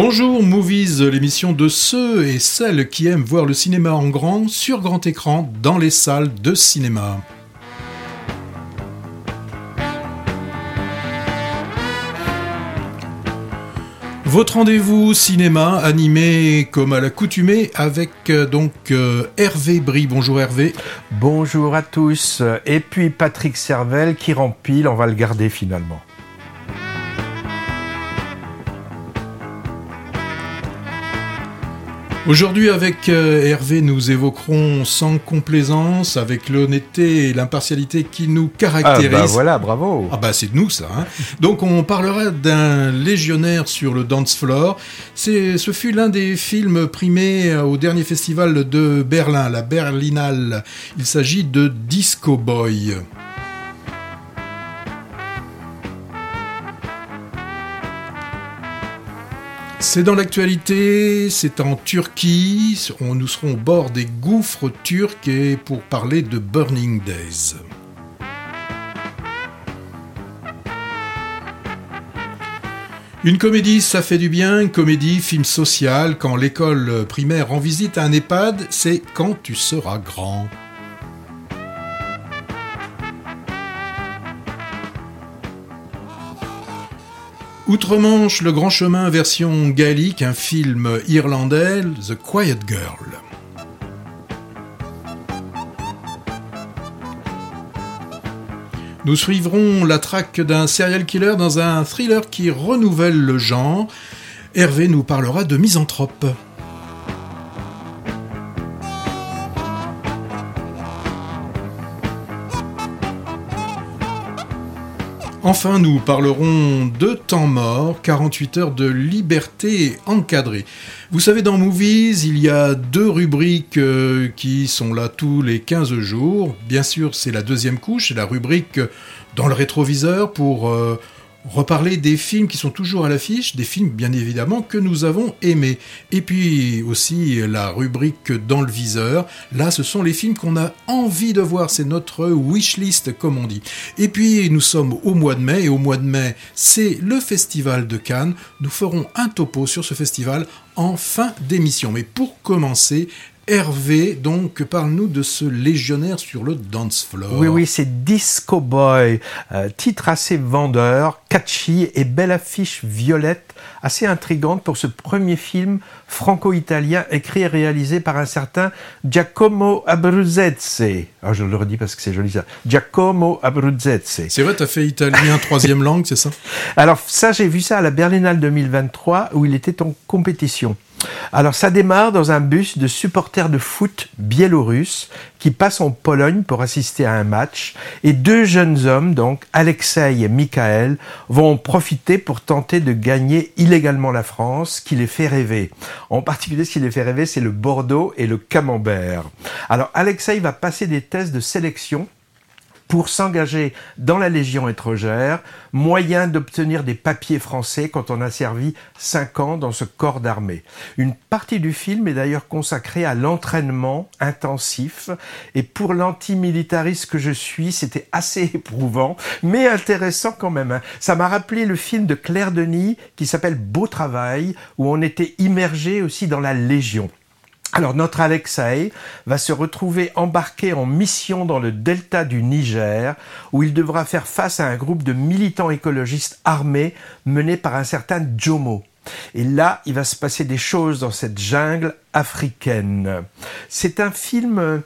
Bonjour Movies, l'émission de ceux et celles qui aiment voir le cinéma en grand, sur grand écran, dans les salles de cinéma. Votre rendez-vous cinéma animé comme à l'accoutumée avec euh, donc euh, Hervé Brie. Bonjour Hervé. Bonjour à tous. Et puis Patrick Servel qui rempile, on va le garder finalement. Aujourd'hui avec euh, Hervé, nous évoquerons sans complaisance, avec l'honnêteté et l'impartialité qui nous caractérisent. Ah bah voilà, bravo. Ah bah c'est nous ça. Hein. Donc on parlera d'un légionnaire sur le dance floor. C'est, ce fut l'un des films primés au dernier festival de Berlin, la Berlinale. Il s'agit de Disco Boy. C'est dans l'actualité, c'est en Turquie, on, nous serons au bord des gouffres turcs et pour parler de Burning Days. Une comédie, ça fait du bien, une comédie, film social, quand l'école primaire rend visite à un EHPAD, c'est quand tu seras grand. Outre-Manche, Le Grand Chemin version gaélique, un film irlandais, The Quiet Girl. Nous suivrons la traque d'un serial killer dans un thriller qui renouvelle le genre. Hervé nous parlera de Misanthrope. Enfin, nous parlerons de temps mort, 48 heures de liberté encadrée. Vous savez, dans Movies, il y a deux rubriques euh, qui sont là tous les 15 jours. Bien sûr, c'est la deuxième couche, c'est la rubrique dans le rétroviseur pour... Euh, reparler des films qui sont toujours à l'affiche, des films bien évidemment que nous avons aimés. Et puis aussi la rubrique dans le viseur, là ce sont les films qu'on a envie de voir, c'est notre wishlist comme on dit. Et puis nous sommes au mois de mai, et au mois de mai c'est le festival de Cannes, nous ferons un topo sur ce festival en fin d'émission. Mais pour commencer, Hervé, donc parle-nous de ce légionnaire sur le dance floor? Oui, oui, c'est Disco Boy, euh, titre assez vendeur, catchy et belle affiche violette, assez intrigante pour ce premier film franco-italien écrit et réalisé par un certain Giacomo Abruzzese. Ah, je le redis parce que c'est joli ça. Giacomo Abruzzese. C'est vrai, tu as fait italien troisième langue, c'est ça? Alors ça, j'ai vu ça à la Berlinale 2023 où il était en compétition. Alors ça démarre dans un bus de supporters de foot biélorusses qui passent en Pologne pour assister à un match et deux jeunes hommes, donc Alexei et Michael, vont en profiter pour tenter de gagner illégalement la France qui les fait rêver. En particulier ce qui les fait rêver c'est le Bordeaux et le Camembert. Alors Alexei va passer des tests de sélection pour s'engager dans la Légion étrangère, moyen d'obtenir des papiers français quand on a servi cinq ans dans ce corps d'armée. Une partie du film est d'ailleurs consacrée à l'entraînement intensif et pour l'antimilitariste que je suis, c'était assez éprouvant, mais intéressant quand même. Hein. Ça m'a rappelé le film de Claire Denis qui s'appelle Beau Travail, où on était immergé aussi dans la Légion. Alors notre Alexei va se retrouver embarqué en mission dans le delta du Niger, où il devra faire face à un groupe de militants écologistes armés menés par un certain Jomo. Et là, il va se passer des choses dans cette jungle africaine. C'est un film euh,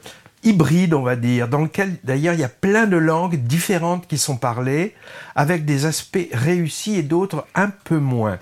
hybride, on va dire, dans lequel d'ailleurs il y a plein de langues différentes qui sont parlées, avec des aspects réussis et d'autres un peu moins.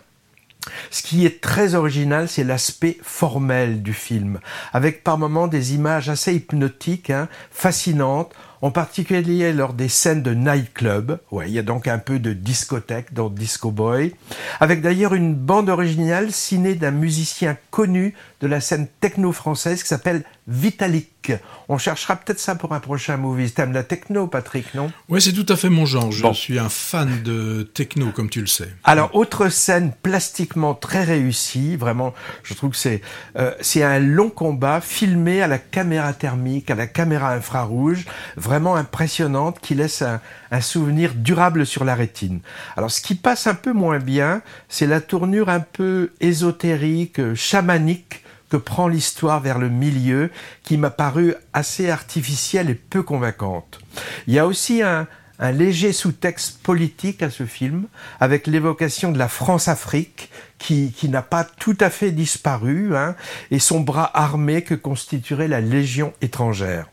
Ce qui est très original, c'est l'aspect formel du film, avec par moments des images assez hypnotiques, hein, fascinantes, en particulier lors des scènes de nightclub. Ouais, il y a donc un peu de discothèque dans Disco Boy, avec d'ailleurs une bande originale signée d'un musicien connu de la scène techno française qui s'appelle Vitalik. On cherchera peut-être ça pour un prochain movie. T'aimes la techno, Patrick, non? Oui, c'est tout à fait mon genre. Je suis un fan de techno, comme tu le sais. Alors, autre scène plastiquement très réussie, vraiment, je trouve que c'est euh, c'est un long combat filmé à la caméra thermique, à la caméra infrarouge. vraiment impressionnante qui laisse un, un, souvenir durable sur la rétine. Alors ce qui passe un peu moins bien, c'est la tournure un peu ésotérique, chamanique que prend l'histoire vers le milieu, qui m'a paru assez artificielle et peu convaincante. Il y a aussi un, léger sous-texte politique à ce film, avec l'évocation de la France-Afrique, qui, qui n'a pas tout à fait disparu, hein, et son bras armé que constituerait la Légion étrangère.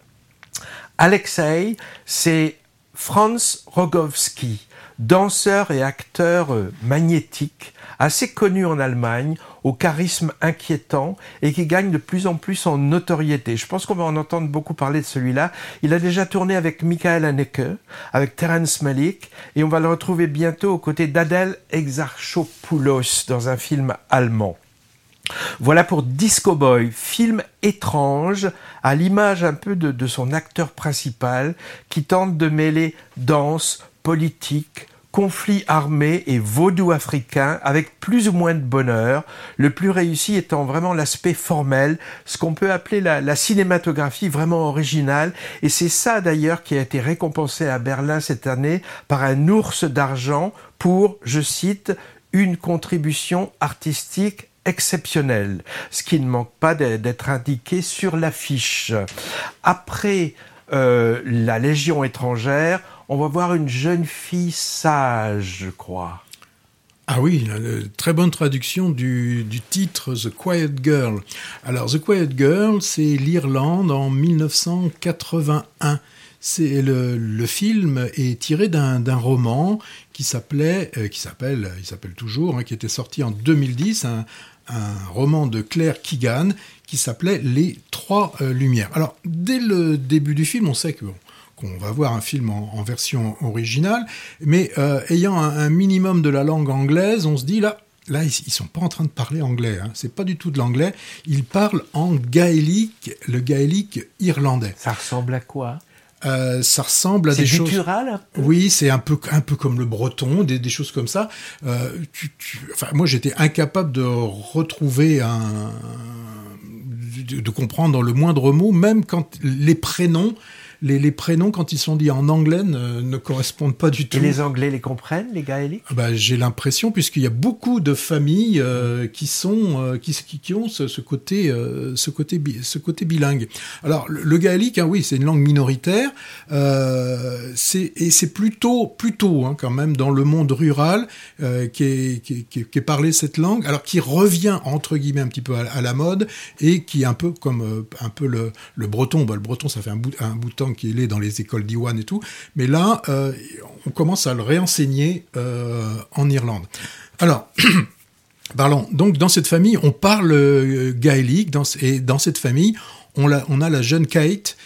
Alexei, c'est Franz Rogowski, danseur et acteur euh, magnétique, assez connu en Allemagne, au charisme inquiétant et qui gagne de plus en plus en notoriété. Je pense qu'on va en entendre beaucoup parler de celui-là. Il a déjà tourné avec Michael Haneke, avec Terence Malik, et on va le retrouver bientôt aux côtés d'Adèle Exarchopoulos dans un film allemand. Voilà pour Disco Boy, film étrange, à l'image un peu de, de son acteur principal, qui tente de mêler danse, politique, conflit armé et vaudou africain avec plus ou moins de bonheur, le plus réussi étant vraiment l'aspect formel, ce qu'on peut appeler la, la, cinématographie vraiment originale, et c'est ça d'ailleurs qui a été récompensé à Berlin cette année par un ours d'argent pour, je cite, une contribution artistique exceptionnelle, ce qui ne manque pas d'être indiqué sur l'affiche. Après euh, la Légion étrangère, on va voir une jeune fille sage, je crois. Ah oui, une très bonne traduction du, du, titre The Quiet Girl. Alors, The Quiet Girl, c'est l'Irlande en 1981. C'est le, le, film est tiré d'un roman qui s'appelait, euh, qui s'appelle, il s'appelle toujours, hein, qui était sorti en 2010, un, un roman de Claire Keegan qui s'appelait Les Trois euh, Lumières. Alors, dès le début du film, on sait que qu'on va voir un film en, en version originale, mais euh, ayant un, un, minimum de la langue anglaise, on se dit là, là ils, ils sont pas en train de parler anglais, hein. c'est pas du tout de l'anglais, ils parlent en gaélique, le gaélique irlandais. Ça ressemble à quoi? Euh, ça ressemble à des choses. Guttural, oui, c'est un peu un peu comme le breton, des, des choses comme ça. Euh, tu, tu... Enfin, moi, j'étais incapable de retrouver un de, de, comprendre le moindre mot, même quand les prénoms les, les, prénoms, quand ils sont dits en anglais, ne, ne, correspondent pas du tout. Et les Anglais les comprennent, les gaéliques bah, J'ai l'impression, puisqu'il y a beaucoup de familles euh, qui, sont, euh, qui, qui, ont ce, ce côté, euh, ce, côté, ce côté bilingue. Alors, le, le gaélique, hein, oui, c'est une langue minoritaire, et c'est plutôt, plutôt hein, quand même, dans le monde rural, qui est, qui, qui, qui, est parlé cette langue, alors qui revient, entre guillemets, un petit peu à, à la mode, et qui est un peu comme un peu le, le breton. Bah, le breton, ça fait un bout, un bout de temps qu'il est dans les écoles d'Iwan et tout, mais là, euh, on commence à le réenseigner euh, en Irlande. Alors, parlons. Donc, dans cette famille, on parle euh, gaélique, et dans cette famille, on a, on a la jeune Kate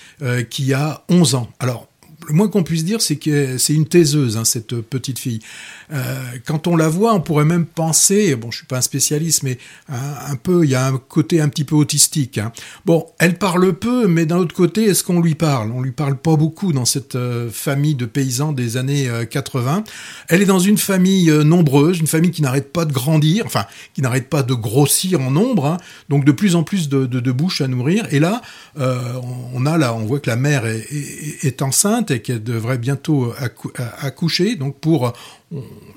qui a 11 ans. Alors, le moins qu'on puisse dire, c'est que c'est une taiseuse, hein, cette petite fille. Euh, quand on la voit, on pourrait même penser, bon, je suis pas un spécialiste, mais un, peu, il y a un côté un petit peu autistique. Hein. Bon, elle parle peu, mais d'un autre côté, est-ce qu'on lui parle? On lui parle pas beaucoup dans cette euh, famille de paysans des années euh, 80. Elle est dans une famille euh, nombreuse, une famille qui n'arrête pas de grandir, enfin, qui n'arrête pas de grossir en nombre, hein, donc de plus en plus de, bouches à nourrir. Et là, euh, on a là, on voit que la mère est enceinte et qu'elle devrait bientôt accou accoucher, donc pour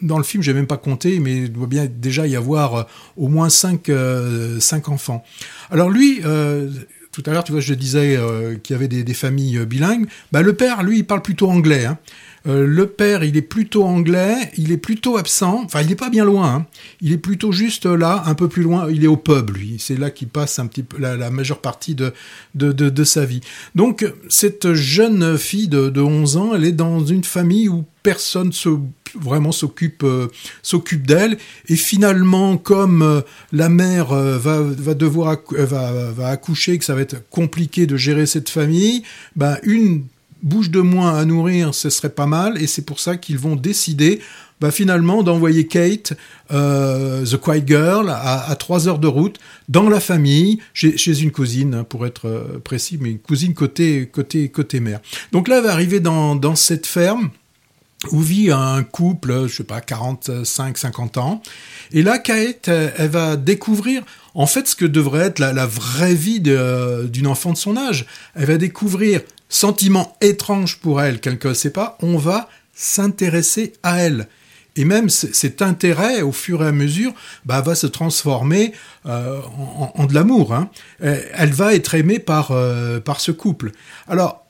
dans le film, j'ai même pas compté, mais il doit bien déjà y avoir euh, au moins cinq, euh, cinq enfants. Alors lui, euh, tout à l'heure, tu vois, je disais euh, qu'il y avait des, familles euh, bilingues. Bah, le père, lui, parle plutôt anglais. Hein. Euh, le père, il est plutôt anglais, il est plutôt absent. Enfin, il n'est pas bien loin. Hein. Il est plutôt juste là, un peu plus loin. Il est au pub, lui. C'est là qu'il passe un petit peu la, majeure partie de, de, de, sa vie. Donc, cette jeune fille de, de 11 ans, elle est dans une famille où personne vraiment s'occupe euh, s'occupe d'elle et finalement comme euh, la mère va, va devoir va, va accoucher que ça va être compliqué de gérer cette famille ben une bouche de moins à nourrir ce serait pas mal et c'est pour ça qu'ils vont décider bah, finalement d'envoyer Kate, euh, The Quiet Girl, à, à 3 heures de route, dans la famille, chez, une cousine, pour être précis, mais une cousine côté, côté, côté mère. Donc là, elle va arriver dans, dans cette ferme, où vit un couple, je sais pas, 45, 50 ans. Et là, Kate, elle va découvrir, en fait, ce que devrait être la, la vraie vie d'une enfant de son âge. Elle va découvrir sentiment étrange pour elle qu'elle ne sait pas, on va s'intéresser à elle. Et même cet intérêt, au fur et à mesure, bah, va se transformer euh, en, de l'amour. Hein. Elle va être aimée par, euh, par ce couple. Alors,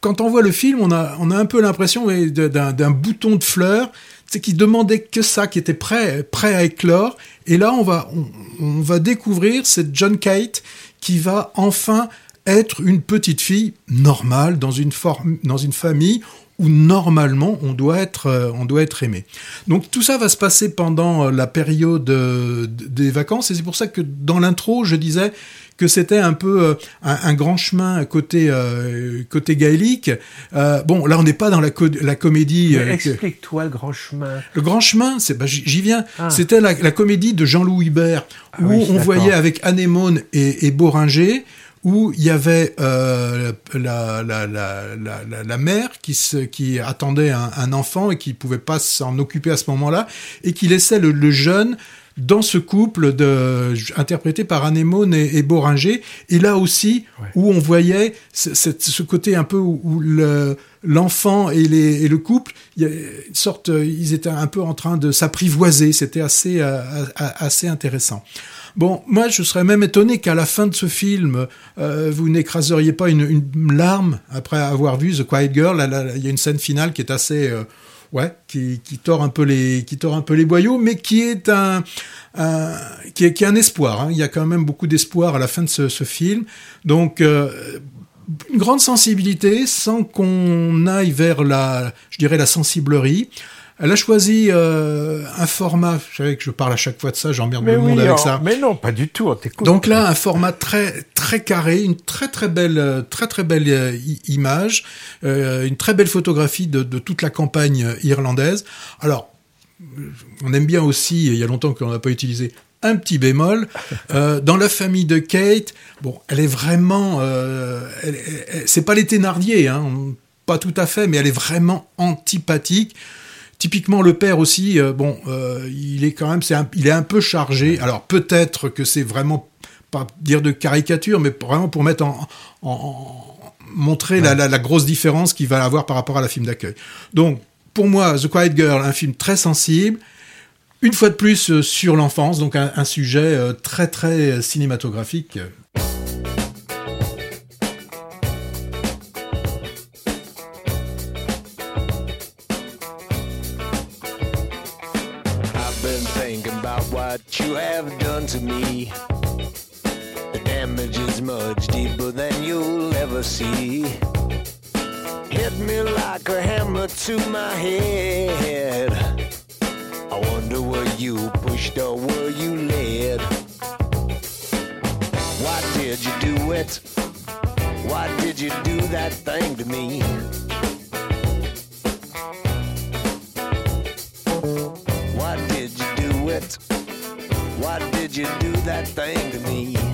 quand on voit le film, on a, on a un peu l'impression d'un bouton de fleurs c'est qui demandait que ça, qui était prêt, prêt à éclore. Et là, on va, on, va découvrir cette John Kate qui va enfin être une petite fille normale dans une, dans une famille où normalement on doit être euh, on doit être aimé. Donc tout ça va se passer pendant euh, la période euh, des vacances et c'est pour ça que dans l'intro je disais que c'était un peu un, grand chemin côté côté gaélique. bon là on n'est pas dans la, la comédie. Explique-toi le grand chemin. Le grand chemin, c'est bah, j'y viens. Ah. C'était la, comédie de Jean-Louis Hubert ah où on voyait avec Anémone et, et Boringer où il y avait euh, la, la, la, la, mère qui, se, qui attendait un, enfant et qui pouvait pas s'en occuper à ce moment-là, et qui laissait le, jeune dans ce couple de, interprété par Anémone et, et Boringer, et là aussi où on voyait ce, ce, côté un peu où, l'enfant et, et, le couple, y a une sorte, ils étaient un peu en train de s'apprivoiser, c'était assez, euh, assez intéressant. Bon, moi, je serais même étonné qu'à la fin de ce film, euh, vous n'écraseriez pas une, larme après avoir vu The Quiet Girl. Il y a une scène finale qui est assez, euh, ouais, qui, tord un peu les, qui tord un peu les boyaux, mais qui est un, qui, est, un espoir. Hein. Il y a quand même beaucoup d'espoir à la fin de ce, film. Donc euh, une grande sensibilité sans qu'on aille vers la, je dirais, la sensiblerie. Elle a choisi euh, un format, je savais que je parle à chaque fois de ça, j'emmerde le monde avec ça. Mais non, pas du tout. Donc là, un format très très carré, une très très belle très très belle euh, image, euh, une très belle photographie de, de, toute la campagne irlandaise. Alors, on aime bien aussi, il y a longtemps qu'on n'a pas utilisé, un petit bémol. Euh, dans la famille de Kate, bon, elle est vraiment, euh, c'est pas les Thénardier, hein, pas tout à fait, mais elle est vraiment antipathique. Typiquement, le père aussi, euh, bon, euh, il est quand même, c'est il est un peu chargé. Alors peut-être que c'est vraiment pas dire de caricature, mais vraiment pour mettre en, montrer la, la, grosse différence qu'il va avoir par rapport à la film d'accueil. Donc, pour moi, The Quiet Girl, un film très sensible, une fois de plus euh, sur l'enfance, donc un, un sujet très très cinématographique. What you have done to me. The damage is much deeper than you'll ever see. Hit me like a hammer to my head. I wonder were you pushed or were you led? Why did you do it? Why did you do that thing to me? You do that thing to me?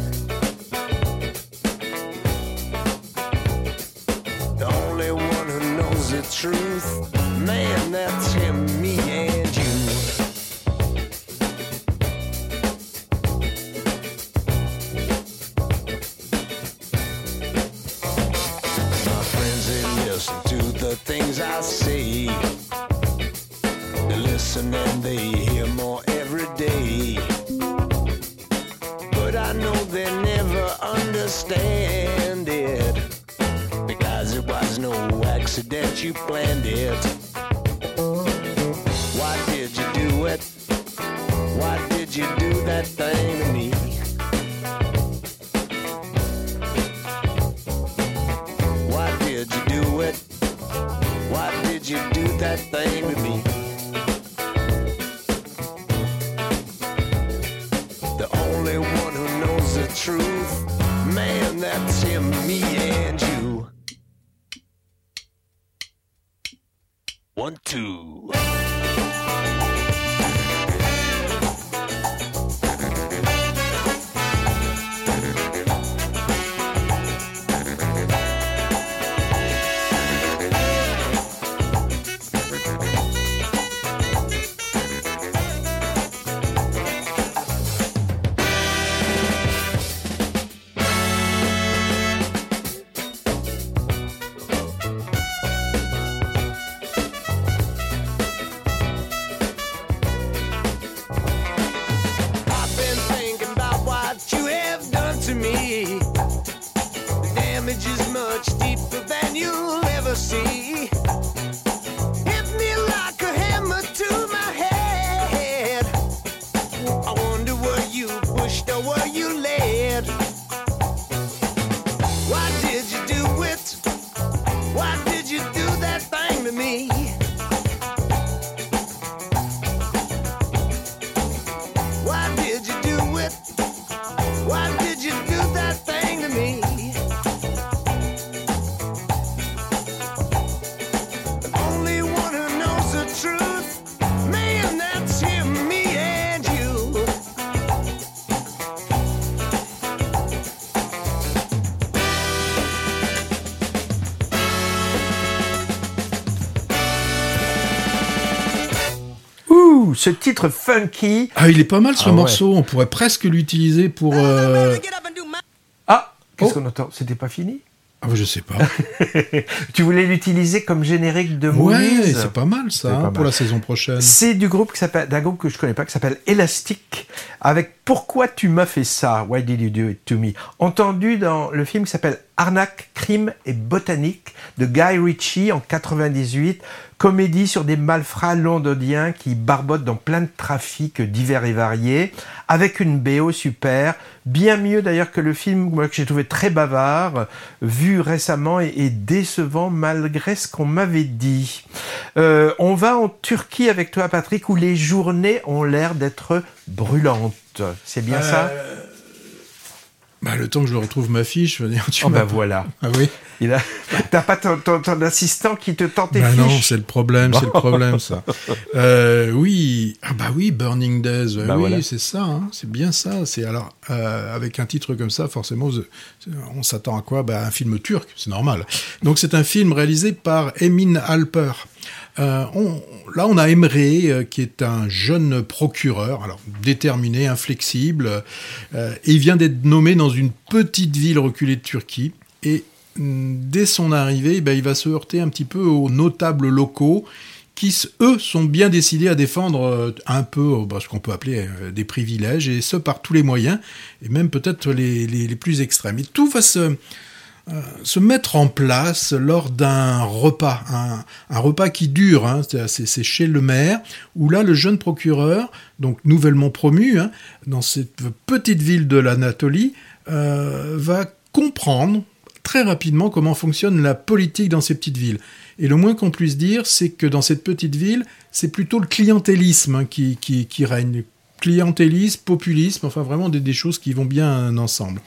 You planned it. Ce titre funky. Ah, il est pas mal ce Ah ouais. morceau. On pourrait presque l'utiliser pour. euh, Ah, qu'est-ce Oh. qu'on entend? C'était pas fini? Ah, je sais pas. Tu voulais l'utiliser comme générique de ouais, Movies c'est pas mal ça hein, pas pour mal. la saison prochaine. C'est du groupe qui s'appelle, d'un groupe que je connais pas, qui s'appelle Elastic, avec Pourquoi tu m'as fait ça? Why did you do it to me? Entendu dans le film qui s'appelle Arnaque, crime et botanique de Guy Ritchie en 98, comédie sur des malfrats londoniens qui barbotent dans plein de trafics divers et variés, avec une BO super, bien mieux d'ailleurs que le film que j'ai trouvé très bavard, vu récemment et, et décevant malgré ce qu'on m'avait dit. Euh, on va en Turquie avec toi, Patrick, où les journées ont l'air d'être brûlantes. C'est bien ça? Euh, Bah, le temps que je retrouve ma fiche, je veux dire, tu Oh bah voilà. Ah oui. Il a... T'as pas ton, ton- ton assistant qui te tente tes Bah fiches non, c'est le problème, c'est le problème ça. Euh, oui, ah bah oui, Burning Days, Bah oui, voilà. c'est ça, hein, c'est bien ça. C'est alors euh, avec un titre comme ça, forcément, on s'attend à quoi? Bah un film turc, c'est normal. Donc c'est un film réalisé par Emin Alper. Euh, là, on a Emre, euh, qui est un jeune procureur, alors déterminé, inflexible, euh, et il vient d'être nommé dans une petite ville reculée de Turquie. Et hum, dès son arrivée, ben, il va se heurter un petit peu aux notables locaux qui, eux, sont bien décidés à défendre euh, un peu bah, ce qu'on peut appeler des privilèges, et ce par tous les moyens, et même peut-être les, les- les plus extrêmes. Et tout va se, se mettre en place lors d'un repas, un, repas qui dure, hein, c'est- chez le maire, où là le jeune procureur, donc nouvellement promu, hein, dans cette petite ville de l'Anatolie, euh, va comprendre très rapidement comment fonctionne la politique dans ces petites villes. Et le moins qu'on puisse dire, c'est que dans cette petite ville, c'est plutôt le clientélisme hein, qui, règne. Clientélisme, populisme, enfin vraiment des choses qui vont bien ensemble.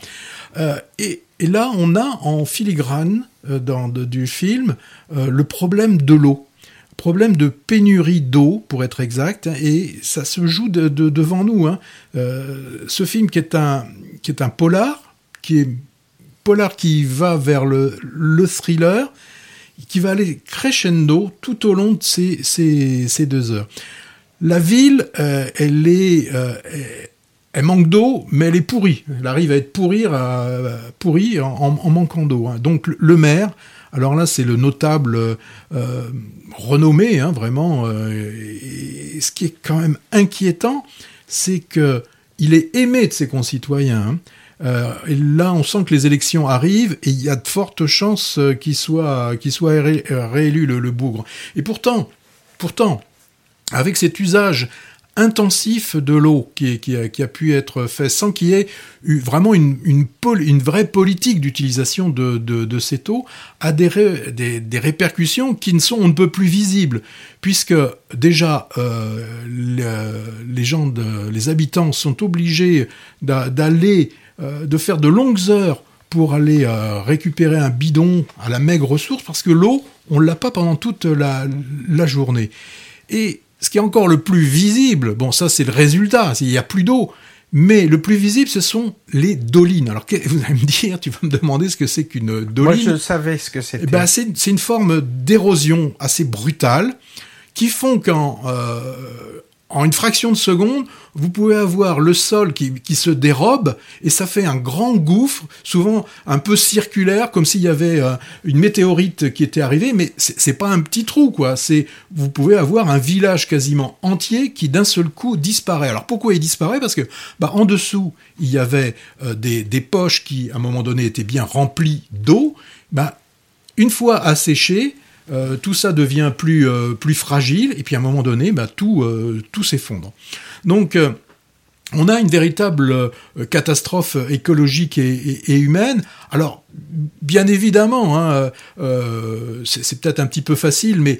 Euh, et, là, on a en filigrane euh, dans, du film euh, le problème de l'eau. Problème de pénurie d'eau, pour être exact, hein, et ça se joue de- de- devant nous. hein. Ce film qui est un, qui est un polar, qui est polar qui va vers le, le thriller, qui va aller crescendo tout au long de ces, deux heures. La ville, elle est, elle- manque d'eau, mais elle est pourrie. Elle arrive à être pourrie, pourrie en, manquant d'eau. hein. Donc le- maire, alors là c'est le notable euh, renommé, hein, vraiment. euh, ce qui est quand même inquiétant, c'est que il est aimé de ses concitoyens. hein. Euh, et là, on sent que les élections arrivent et il y a de fortes chances qu'il soit, qu'il soit ré- réélu le, le bougre. Et pourtant, pourtant, avec cet usage intensif de l'eau qui, a, pu être fait sans qu'il y ait eu vraiment une, vraie politique d'utilisation de, cette eau, a des, ré- des, des répercussions qui ne sont on ne peut plus visibles, puisque déjà euh, le- les gens, les habitants sont obligés d'a- d'aller, euh, de faire de longues heures pour aller euh, récupérer un bidon à la maigre source, parce que l'eau, on l'a pas pendant toute la journée. Et ce qui est encore le plus visible, bon ça c'est le résultat, il n'y a plus d'eau, mais le plus visible ce sont les dolines. Alors vous allez me dire, tu vas me demander ce que c'est qu'une Moi, doline. je savais ce que c'était. Eh ben, c'est c'est une forme d'érosion assez brutale qui font qu'en euh, en une fraction de seconde, vous pouvez avoir le sol qui, se dérobe et ça fait un grand gouffre, souvent un peu circulaire, comme s'il y avait euh, une météorite qui était arrivée, mais c'est pas un petit trou, quoi. C'est vous pouvez avoir un village quasiment entier qui d'un seul coup disparaît. Alors pourquoi il disparaît? Parce que bah, en dessous il y avait euh, des, des poches qui à un moment donné étaient bien remplies d'eau. Bah, une fois asséché, euh, tout ça devient plus, euh, plus fragile, et puis à un moment donné, bah, tout, euh, tout s'effondre. Donc, on a une véritable catastrophe écologique et, humaine. Alors, bien évidemment, hein, c'est peut-être un petit peu facile, mais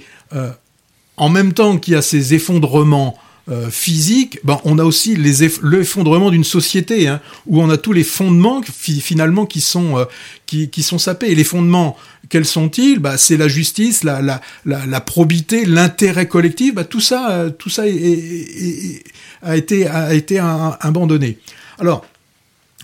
en même temps qu'il y a ces effondrements euh, physiques, ben, on a aussi l'effondrement d'une société, hein, où on a tous les fondements fi- finalement qui sont, qui, qui sont sapés. Et les fondements, quels sont-ils? Bah, C'est la justice, la, la, la, probité, l'intérêt collectif. Bah, tout ça, euh, tout ça a été, a été abandonné. Alors,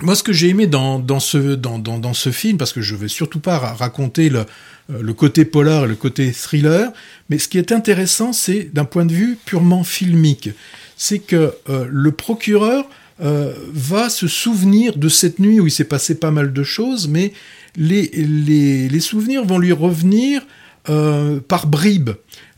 moi, ce que j'ai aimé dans, dans, ce, dans, dans, ce film, parce que je ne vais surtout pas raconter le, euh, le côté polar et le côté thriller, mais ce qui est intéressant, c'est d'un point de vue purement filmique, c'est que euh, le procureur va se souvenir de cette nuit où il s'est passé pas mal de choses, mais les, souvenirs vont lui revenir euh, par bribes.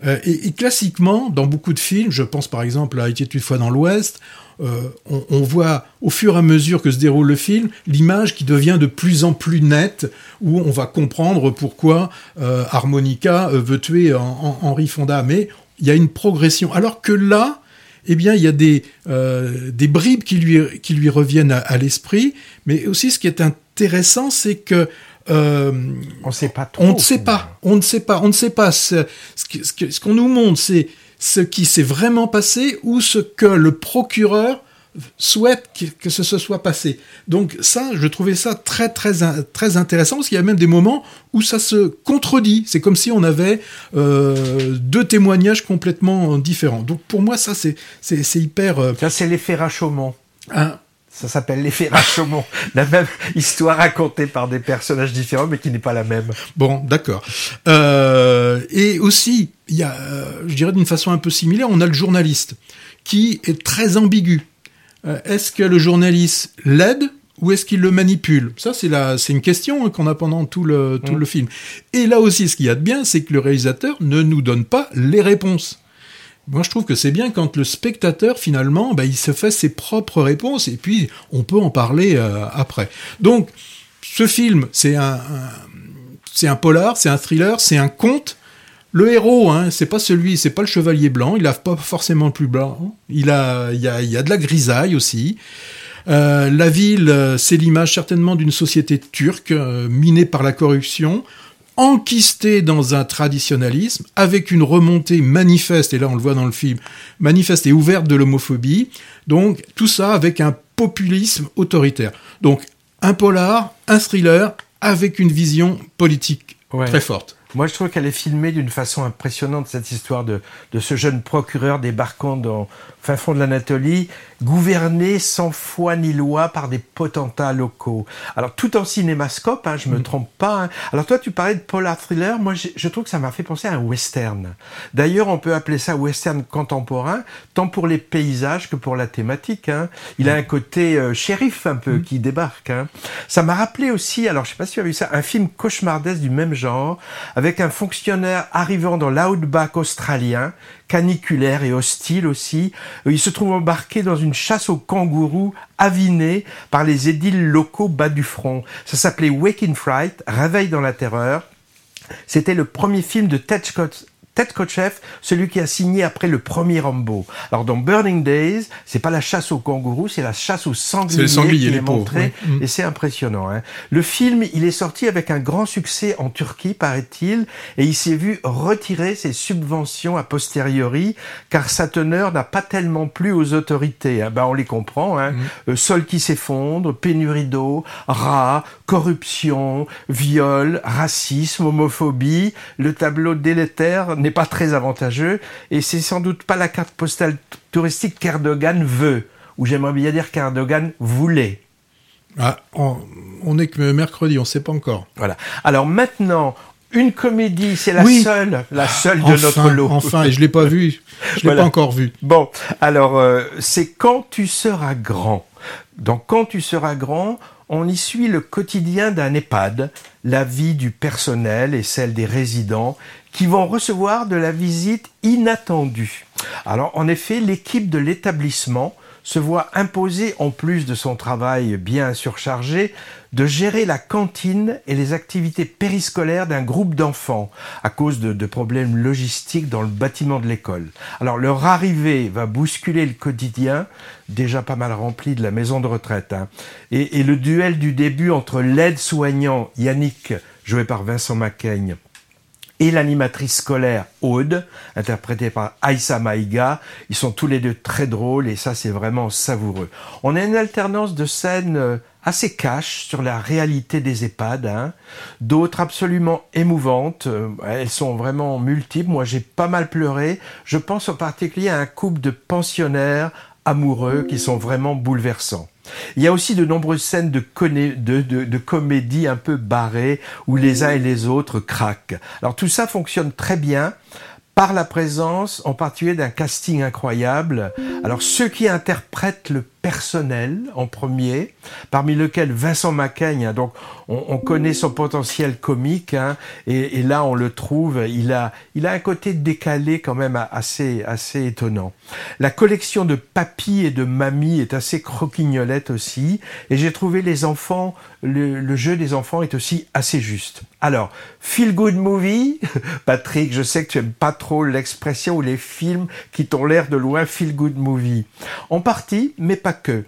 Euh, et, classiquement, dans beaucoup de films, je pense par exemple à Été une dans l'Ouest, euh, on, on, voit au fur et à mesure que se déroule le film l'image qui devient de plus en plus nette, où on va comprendre pourquoi Harmonica veut tuer Henri Fonda. Mais il y a une progression. Alors que là, eh bien, il y a des, euh, des bribes qui lui, qui lui reviennent à, à l'esprit, mais aussi ce qui est intéressant, c'est que euh, on sait pas trop, On ne sait pas. On ne sait pas. On ne sait pas. Ce, ce qu'on nous montre, c'est ce qui s'est vraiment passé ou ce que le procureur souhaite que, ce se soit passé. Donc ça, je trouvais ça très très très intéressant parce qu'il y a même des moments où ça se contredit. C'est comme si on avait euh, deux témoignages complètement différents. Donc pour moi, ça c'est c'est hyper. Euh... Ça c'est l'effet Rashomon. Hein? Ça s'appelle l'effet Rashomon. la même histoire racontée par des personnages différents, mais qui n'est pas la même. Bon, d'accord. Euh, et aussi, il y a, je dirais d'une façon un peu similaire, on a le journaliste qui est très ambigu. Euh, est-ce que le journaliste l'aide ou est-ce qu'il le manipule? Ça, c'est la, c'est une question hein, qu'on a pendant tout le tout mmh. le film. Et là aussi, ce qu'il y a de bien, c'est que le réalisateur ne nous donne pas les réponses. Moi, je trouve que c'est bien quand le spectateur, finalement, bah, il se fait ses propres réponses et puis on peut en parler euh, après. Donc, ce film, c'est un, un c'est un polar, c'est un thriller, c'est un conte. Le héros, hein, c'est pas celui, c'est pas le chevalier blanc. Il a pas forcément le plus blanc. Il a, il y a, il y a de la grisaille aussi. Euh, la ville, c'est l'image certainement d'une société turque euh, minée par la corruption enquisté dans un traditionnalisme, avec une remontée manifeste, et là on le voit dans le film, manifeste et ouverte de l'homophobie, donc tout ça avec un populisme autoritaire. Donc un polar, un thriller, avec une vision politique ouais. très forte. Moi, je trouve qu'elle est filmée d'une façon impressionnante, cette histoire de, de ce jeune procureur débarquant dans fin fond de l'Anatolie, gouverné sans foi ni loi par des potentats locaux. Alors, tout en cinémascope, hein, je me mmh. trompe pas. Hein. Alors, toi, tu parlais de polar thriller. Moi, je trouve que ça m'a fait penser à un western. D'ailleurs, on peut appeler ça western contemporain, tant pour les paysages que pour la thématique. Hein. Il mmh. a un côté euh, shérif un peu mmh. qui débarque. Hein. Ça m'a rappelé aussi, alors je sais pas si tu as vu ça, un film cauchemardesque du même genre, avec un fonctionnaire arrivant dans l'outback australien, caniculaire et hostile aussi. Il se trouve embarqué dans une chasse aux kangourous avinée par les édiles locaux bas du front. Ça s'appelait Waking Fright, Réveil dans la terreur. C'était le premier film de Ted Scott, Ted Kotcheff, celui qui a signé après le premier Rambo. Alors dans Burning Days, c'est pas la chasse aux kangourous, c'est la chasse aux sangliers, sangliers qui est montrée, oui. et c'est impressionnant. Hein. Le film, il est sorti avec un grand succès en Turquie, paraît-il, et il s'est vu retirer ses subventions a posteriori, car sa teneur n'a pas tellement plu aux autorités. Hein. Ben, on les comprend. Hein. Mm. Euh, sol qui s'effondre, pénurie d'eau, rats, corruption, viol, racisme, homophobie. Le tableau délétère n'est pas très avantageux et c'est sans doute pas la carte postale touristique qu'Erdogan veut, ou j'aimerais bien dire qu'Erdogan voulait. Ah, on, on est que mercredi, on ne sait pas encore. Voilà. Alors maintenant, une comédie, c'est la oui. seule, la seule de enfin, notre lot. Enfin, et je l'ai pas vu, je l'ai voilà. pas encore vu. Bon, alors euh, c'est quand tu seras grand. Donc quand tu seras grand, on y suit le quotidien d'un EHPAD, la vie du personnel et celle des résidents qui vont recevoir de la visite inattendue. Alors en effet, l'équipe de l'établissement se voit imposer, en plus de son travail bien surchargé, de gérer la cantine et les activités périscolaires d'un groupe d'enfants à cause de, problèmes logistiques dans le bâtiment de l'école. Alors leur arrivée va bousculer le quotidien, déjà pas mal rempli de la maison de retraite. Hein. Et, et, le duel du début entre l'aide-soignant Yannick, joué par Vincent Macaigne, et l'animatrice scolaire Aude, interprétée par Aïssa Maïga. Ils sont tous les deux très drôles et ça c'est vraiment savoureux. On a une alternance de scènes assez cash sur la réalité des EHPAD, hein. d'autres absolument émouvantes. Elles sont vraiment multiples. Moi j'ai pas mal pleuré. Je pense en particulier à un couple de pensionnaires amoureux qui sont vraiment bouleversants. Il y a aussi de nombreuses scènes de, de, de, comédie un peu barrées où les uns et les autres craquent. Alors tout ça fonctionne très bien par la présence en particulier d'un casting incroyable. Alors ceux qui interprètent le personnel en premier, parmi lequel Vincent Macaigne, hein, donc on, connaît son potentiel comique, hein, et, là on le trouve, il a, il a un côté décalé quand même assez, assez étonnant. La collection de papy et de mamie est assez croquignolette aussi, et j'ai trouvé les enfants, le, jeu des enfants est aussi assez juste. Alors, feel good movie, Patrick, je sais que tu aimes pas trop l'expression ou les films qui t'ont l'air de loin feel good movie. En partie, mais pas que.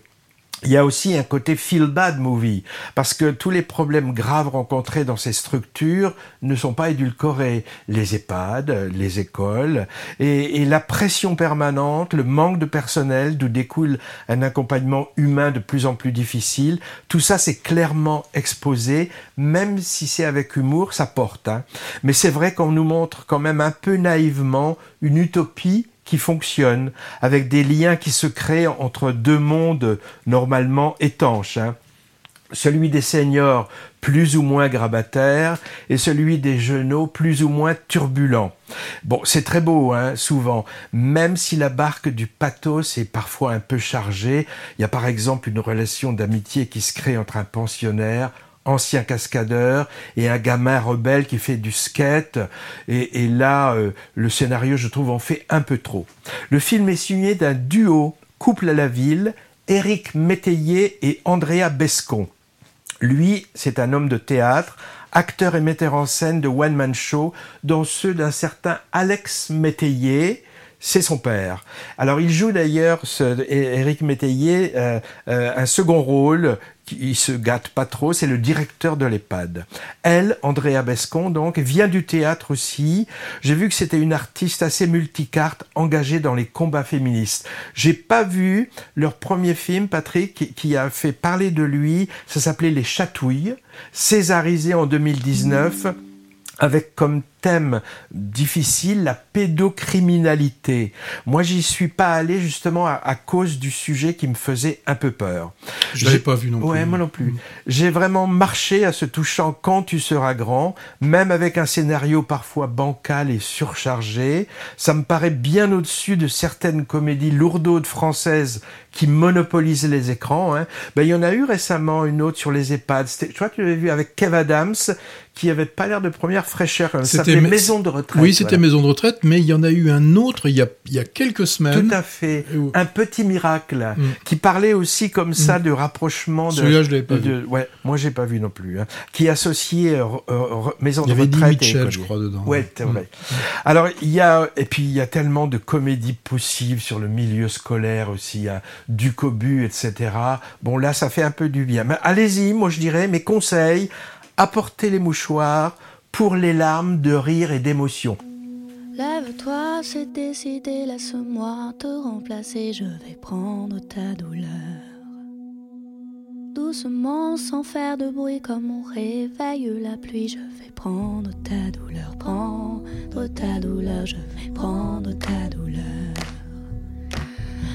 Il y a aussi un côté feel bad movie, parce que tous les problèmes graves rencontrés dans ces structures ne sont pas édulcorés. Les EHPAD, les écoles, et, la pression permanente, le manque de personnel, d'où découle un accompagnement humain de plus en plus difficile, tout ça c'est clairement exposé, même si c'est avec humour, ça porte. Hein. Mais c'est vrai qu'on nous montre quand même un peu naïvement une utopie qui fonctionne, avec des liens qui se créent entre deux mondes normalement étanches. Hein. Celui des seniors plus ou moins grabataires et celui des genoux plus ou moins turbulents. Bon, c'est très beau, hein, souvent, même si la barque du pathos est parfois un peu chargée. Il y a par exemple une relation d'amitié qui se crée entre un pensionnaire, ancien cascadeur et un gamin rebelle qui fait du skate. Et, là, euh, le scénario, je trouve, en fait un peu trop. Le film est signé d'un duo, couple à la ville, Éric Métayer et Andrea Bescon. Lui, c'est un homme de théâtre, acteur et metteur en scène de One Man Show, dont ceux d'un certain Alex Métayer, c'est son père. Alors il joue d'ailleurs, Éric Métayer, euh, euh, un second rôle qui se gâte pas trop, c'est le directeur de l'EHPAD. Elle, Andrea Bescon, donc, vient du théâtre aussi. J'ai vu que c'était une artiste assez multicarte, engagée dans les combats féministes. J'ai pas vu leur premier film, Patrick, qui, a fait parler de lui. Ça s'appelait Les Chatouilles, césarisé en 2019, avec comme thème difficile, la pédocriminalité. Moi, j'y suis pas allé justement à, cause du sujet qui me faisait un peu peur. Je l'ai pas vu non plus. Ouais, moi non plus. Mm. J'ai vraiment marché à ce touchant quand tu seras grand, même avec un scénario parfois bancal et surchargé. Ça me paraît bien au-dessus de certaines comédies lourdaudes françaises qui monopolisent les écrans. Hein. Ben, il y en a eu récemment une autre sur les EHPAD. Je crois que tu l'avais vu avec Kev Adams, qui avait pas l'air de première fraîcheur. C'était maison de retraite. Oui, c'était maison de retraite, mais il y en a eu un autre il y a, il y a quelques semaines. Tout à fait. Un petit miracle mm. qui parlait aussi comme ça mm. de rapprochement. De, Celui-là, je l'avais pas vu. Ouais, moi j'ai pas vu non plus. Hein. Qui associait euh, euh, maison de retraite. Il y avait Mitchell, je crois, dedans. Ouais, vrai. Mm. Alors il y a et puis il y a tellement de comédies possibles sur le milieu scolaire aussi, hein, du cobu, etc. Bon là, ça fait un peu du bien. Mais allez-y, moi je dirais mes conseils apportez les mouchoirs pour les larmes de rire et d'émotion. Lève-toi, c'est décidé, laisse-moi te remplacer, je vais prendre ta douleur. Doucement, sans faire de bruit, comme on réveille la pluie, je vais prendre ta douleur, prendre ta douleur, je vais prendre ta douleur.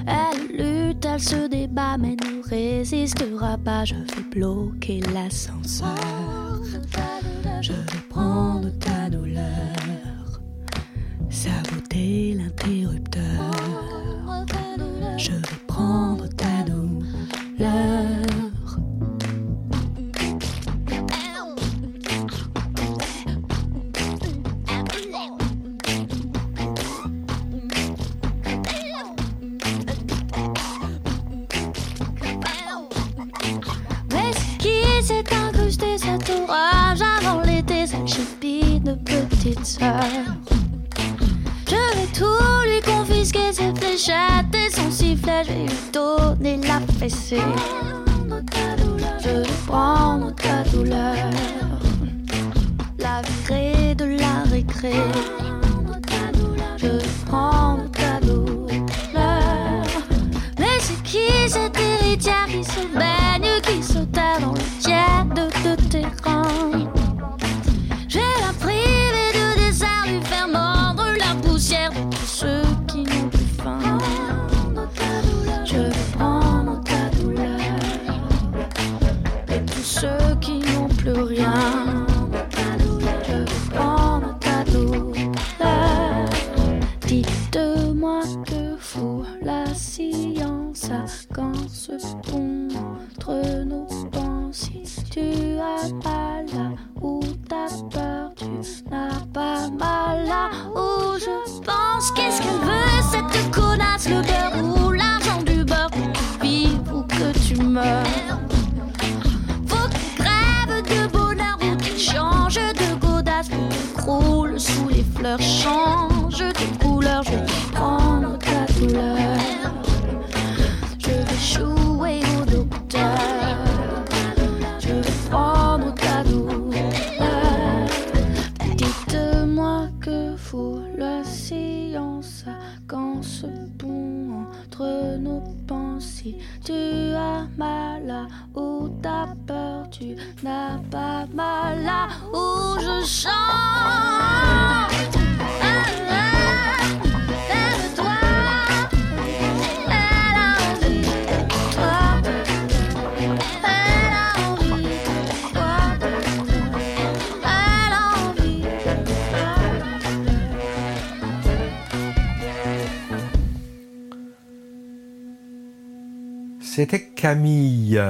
Elle lutte, elle se débat, mais ne résistera pas, je vais bloquer l'ascenseur. Je vais prendre ta douleur, saboter l'interrupteur. Je vais prendre ta douleur. C'était Camille.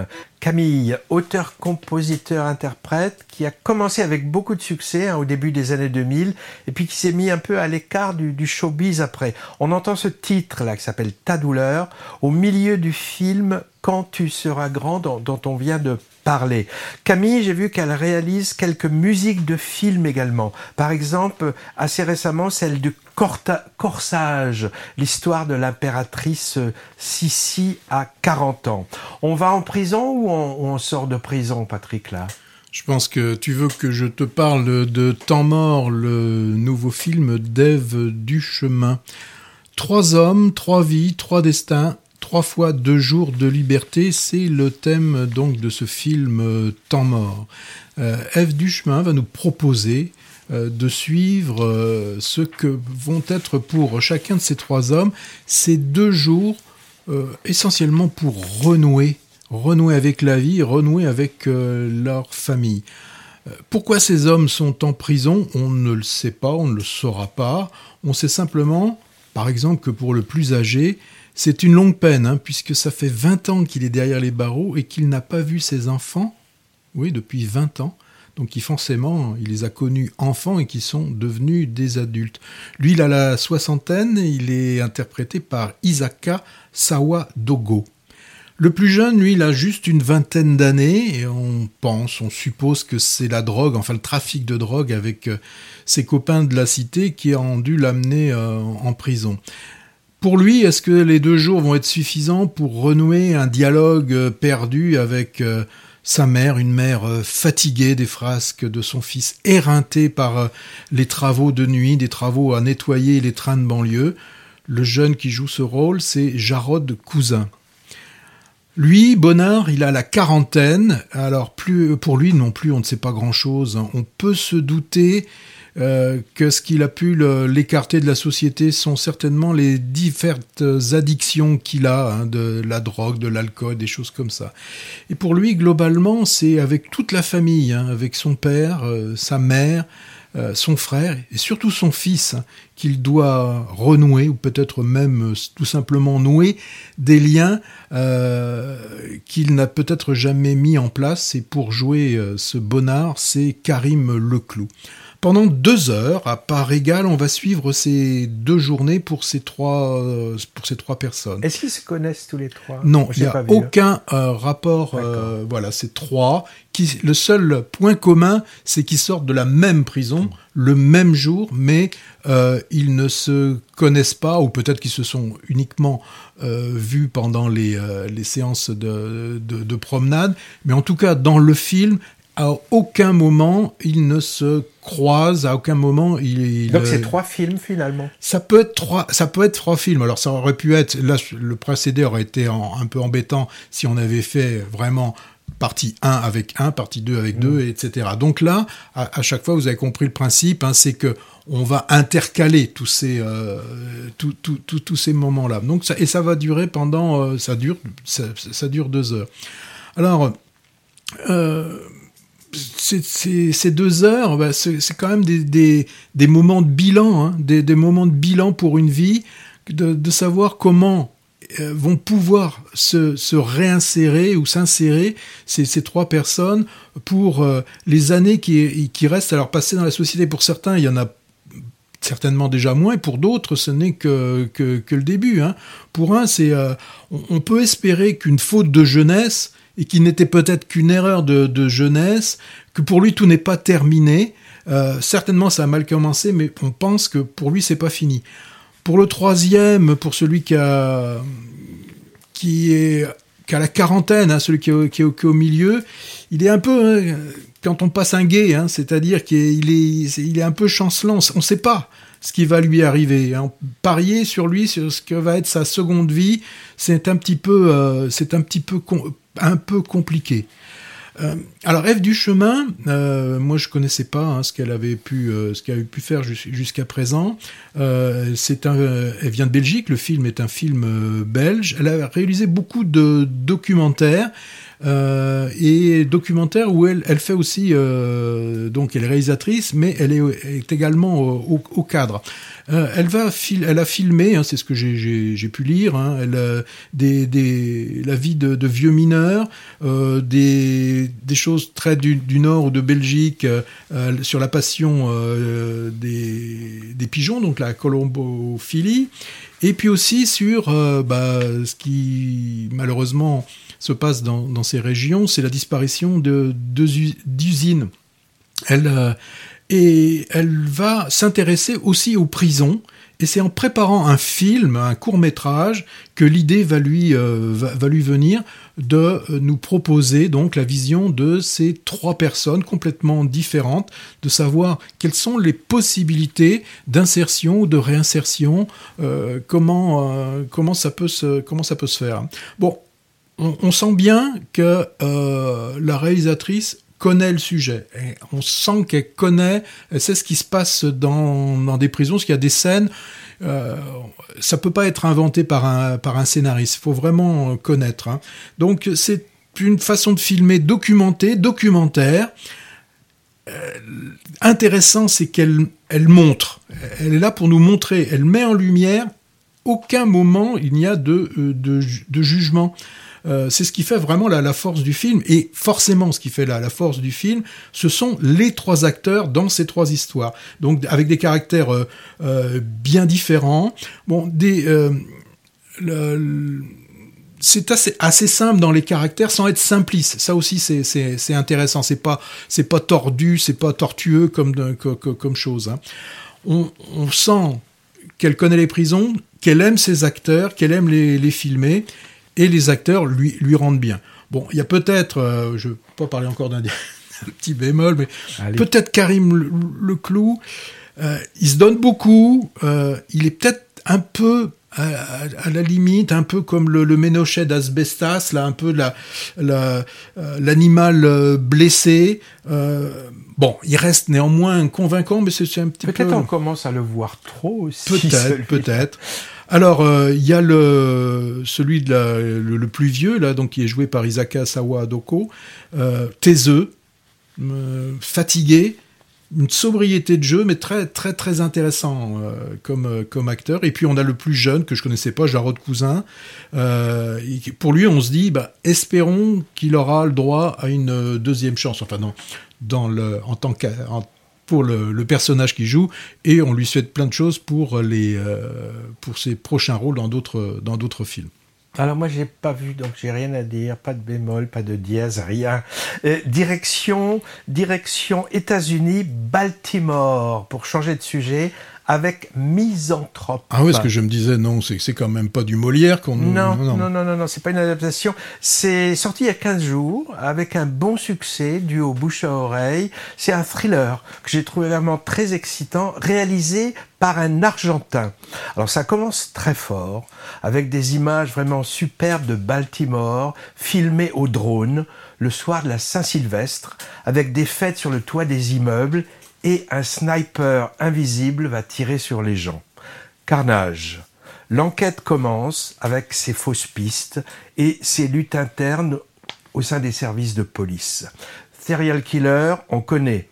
Camille, auteur, compositeur, interprète, qui a commencé avec beaucoup de succès hein, au début des années 2000, et puis qui s'est mis un peu à l'écart du, showbiz après. On entend ce titre là qui s'appelle Ta douleur au milieu du film Quand tu seras grand dont, on vient de parler. Camille, j'ai vu qu'elle réalise quelques musiques de films également. Par exemple, assez récemment, celle Corta- Corsage, l'histoire de l'impératrice Sissi à 40 ans. On va en prison ou on, sort de prison, Patrick, là? Je pense que tu veux que je te parle de Temps mort, le nouveau film d'Ève Duchemin. Trois hommes, trois vies, trois destins, trois fois deux jours de liberté, c'est le thème donc de ce film euh, Temps mort. Euh, Ève Duchemin va nous proposer euh, de suivre euh, ce que vont être pour chacun de ces trois hommes ces deux jours euh, essentiellement pour renouer, renouer avec la vie, renouer avec euh, leur famille. Euh, Pourquoi ces hommes sont en prison? On ne le sait pas, on ne le saura pas. On sait simplement, par exemple, que pour le plus âgé, c'est une longue peine, hein, puisque ça fait 20 ans qu'il est derrière les barreaux et qu'il n'a pas vu ses enfants, oui, depuis 20 ans. Donc il, forcément, il les a connus enfants et qui sont devenus des adultes. Lui, il a la soixantaine, il est interprété par Isaka Sawa-Dogo. Le plus jeune, lui, il a juste une vingtaine d'années et on pense, on suppose que c'est la drogue, enfin le trafic de drogue avec euh, ses copains de la cité qui ont dû l'amener euh, en prison. Pour lui, est-ce que les deux jours vont être suffisants pour renouer un dialogue euh, perdu avec sa mère, une mère euh, fatiguée des frasques de son fils, éreintée par euh, les travaux de nuit, des travaux à nettoyer les trains de banlieue Le jeune qui joue ce rôle, c'est Jarod Cousin. Lui, Bonnard, il a la quarantaine. Alors, plus pour lui non plus, on ne sait pas grand-chose. On peut se douter euh, que ce qu'il a pu l'écarter de la société sont certainement les différentes addictions qu'il a, hein, de la drogue, de l'alcool, des choses comme ça. Et pour lui, globalement, c'est avec toute la famille, hein, avec son père, euh, sa mère, euh, son frère et surtout son fils hein, qu'il doit renouer ou peut-être même tout simplement nouer des liens qu'il n'a peut-être jamais mis en place. Et pour jouer ce bonnard, c'est Karim Leclou. Pendant deux heures, à part égale, on va suivre ces deux journées pour ces trois, euh, pour ces trois personnes. Est-ce qu'ils se connaissent tous les trois? Non, il n'y a hein. aucun euh, rapport. euh, voilà, c'est trois. Qui, le seul point commun, c'est qu'ils sortent de la même prison le même jour, mais euh, ils ne se connaissent pas, ou peut-être qu'ils se sont uniquement vus pendant les, les séances de, de, de promenade. Mais en tout cas, dans le film, à aucun moment ils ne se croisent, à aucun moment ils. Donc c'est trois films finalement. ça peut être trois, ça peut être trois films. Alors ça aurait pu être, là le précédé aurait été en- un peu embêtant si on avait fait vraiment partie 1 avec 1, partie 2 avec 2, etc. Donc là, à, à chaque fois, vous avez compris le principe, hein, c'est que on va intercaler tous ces, euh, tous ces moments-là. Donc ça, et ça va durer pendant, euh, ça dure, ça, ça dure deux heures. Alors, euh, ces, deux heures, bah, c'est quand même des, moments de bilan, hein, des, moments de bilan pour une vie, de, savoir comment euh, vont pouvoir se, réinsérer ou s'insérer ces, trois personnes pour euh, les années qui, restent à leur passer dans la société. Pour certains, il y en a certainement déjà moins, pour d'autres, ce n'est que, le début. hein. Pour un, euh, on peut espérer qu'une faute de jeunesse, et qui n'était peut-être qu'une erreur de, jeunesse, que pour lui tout n'est pas terminé. Euh, certainement, ça a mal commencé, mais on pense que pour lui, c'est pas fini. Pour le troisième, pour celui qui a qui est qui a la quarantaine, hein, celui qui est, qui est au- milieu, il est un peu hein, quand on passe un guet, hein, c'est-à-dire qu'il est, est, un peu chancelant. On ne sait pas ce qui va lui arriver. hein. Parier sur lui, sur ce que va être sa seconde vie, c'est un petit peu, euh, c'est un petit peu, un peu compliqué. Euh, alors Ève du chemin, euh, moi je connaissais pas hein, ce qu'elle avait pu, euh, ce qu'elle pu faire jus- jusqu'à présent. Euh, c'est un, elle vient de Belgique. Le film est un film belge. Elle a réalisé beaucoup de documentaires. et documentaires où elle, elle fait aussi, donc elle est réalisatrice, mais elle est, est également au, cadre. Elle va, fil- elle a filmé, hein, c'est ce que j'ai- pu lire, hein, des, des, la vie de, de vieux mineurs, des, des choses très du, nord ou de Belgique euh, euh, sur la passion euh, des, pigeons, donc la colombophilie, et puis aussi sur bah, ce qui malheureusement se passe dans, ces régions, c'est la disparition de d'usines. Elle, et elle va s'intéresser aussi aux prisons. Et c'est en préparant un film, un court métrage, que l'idée va, va lui venir de nous proposer donc la vision de ces trois personnes complètement différentes, de savoir quelles sont les possibilités d'insertion ou de réinsertion, euh, comment, euh, comment, ça peut se, comment ça peut se faire. Bon, on, on sent bien que euh, la réalisatrice connaît le sujet. Et on sent qu'elle connaît, elle sait ce qui se passe dans, dans des prisons, parce qu'il y a des scènes, euh, ça peut pas être inventé par un, par un scénariste, faut vraiment euh, connaître. hein. Donc c'est une façon de filmer documentée, documentaire. Euh, intéressant, c'est qu'elle elle montre, elle est là pour nous montrer, elle met en lumière, aucun moment il n'y a de, euh, de, de jugement. Euh, c'est ce qui fait vraiment la, force du film. Et forcément, ce qui fait la, force du film, ce sont les trois acteurs dans ces trois histoires. Donc, avec des caractères euh, euh, bien différents. Bon, c'est assez, simple dans les caractères sans être simpliste. Ça aussi, c'est, intéressant. C'est pas, pas tordu, c'est pas tortueux comme, chose. hein. On, on sent qu'elle connaît les prisons, qu'elle aime ses acteurs, qu'elle aime les, les filmer, et les acteurs lui, lui rendent bien. Bon, il y a peut-être, euh, je ne vais pas parler encore d'un un petit bémol, mais peut-être Karim Le- Leclou, euh, il se donne beaucoup, euh, il est peut-être un peu à, la limite, un peu comme le, le ménochet d'Asbestas, là, un peu la- la- euh, l'animal euh, blessé. Euh, bon, il reste néanmoins convaincant, mais c'est un petit peu... Peut-être on commence à le voir trop aussi. Peut-être, peut-être. Alors, euh, il y a le, celui de la- le, le plus vieux, là, donc, qui est joué par Isaka Sawa Adoko, euh, taiseux, fatigué, une sobriété de jeu, mais très, très, très intéressant euh, comme, euh, comme acteur. Et puis, on a le plus jeune, que je connaissais pas, Jarod Cousin. Euh, pour lui, on se dit, bah, espérons qu'il aura le droit à une deuxième chance. Enfin, non, dans le, en tant que, pour le, personnage qu'il joue et on lui souhaite plein de choses pour les pour ses prochains rôles dans d'autres films. Alors moi j'ai pas vu donc j'ai rien à dire, pas de bémol, pas de dièse, rien. Direction direction États-Unis, Baltimore pour changer de sujet avec Misanthrope. Ah oui, ce que je me disais non, c'est c'est quand même pas du Molière qu'on nous Non, non, non, non, non, c'est pas une adaptation. C'est sorti il y a 15 jours avec un bon succès dû au bouche à oreille. C'est un thriller que j'ai trouvé vraiment très excitant, réalisé par un Argentin. Alors ça commence très fort avec des images vraiment superbes de Baltimore filmées au drone le soir de la Saint-Sylvestre avec des fêtes sur le toit des immeubles et un sniper invisible va tirer sur les gens. Carnage. L'enquête commence avec ses fausses pistes et ses luttes internes au sein des services de police. Serial killer, on connaît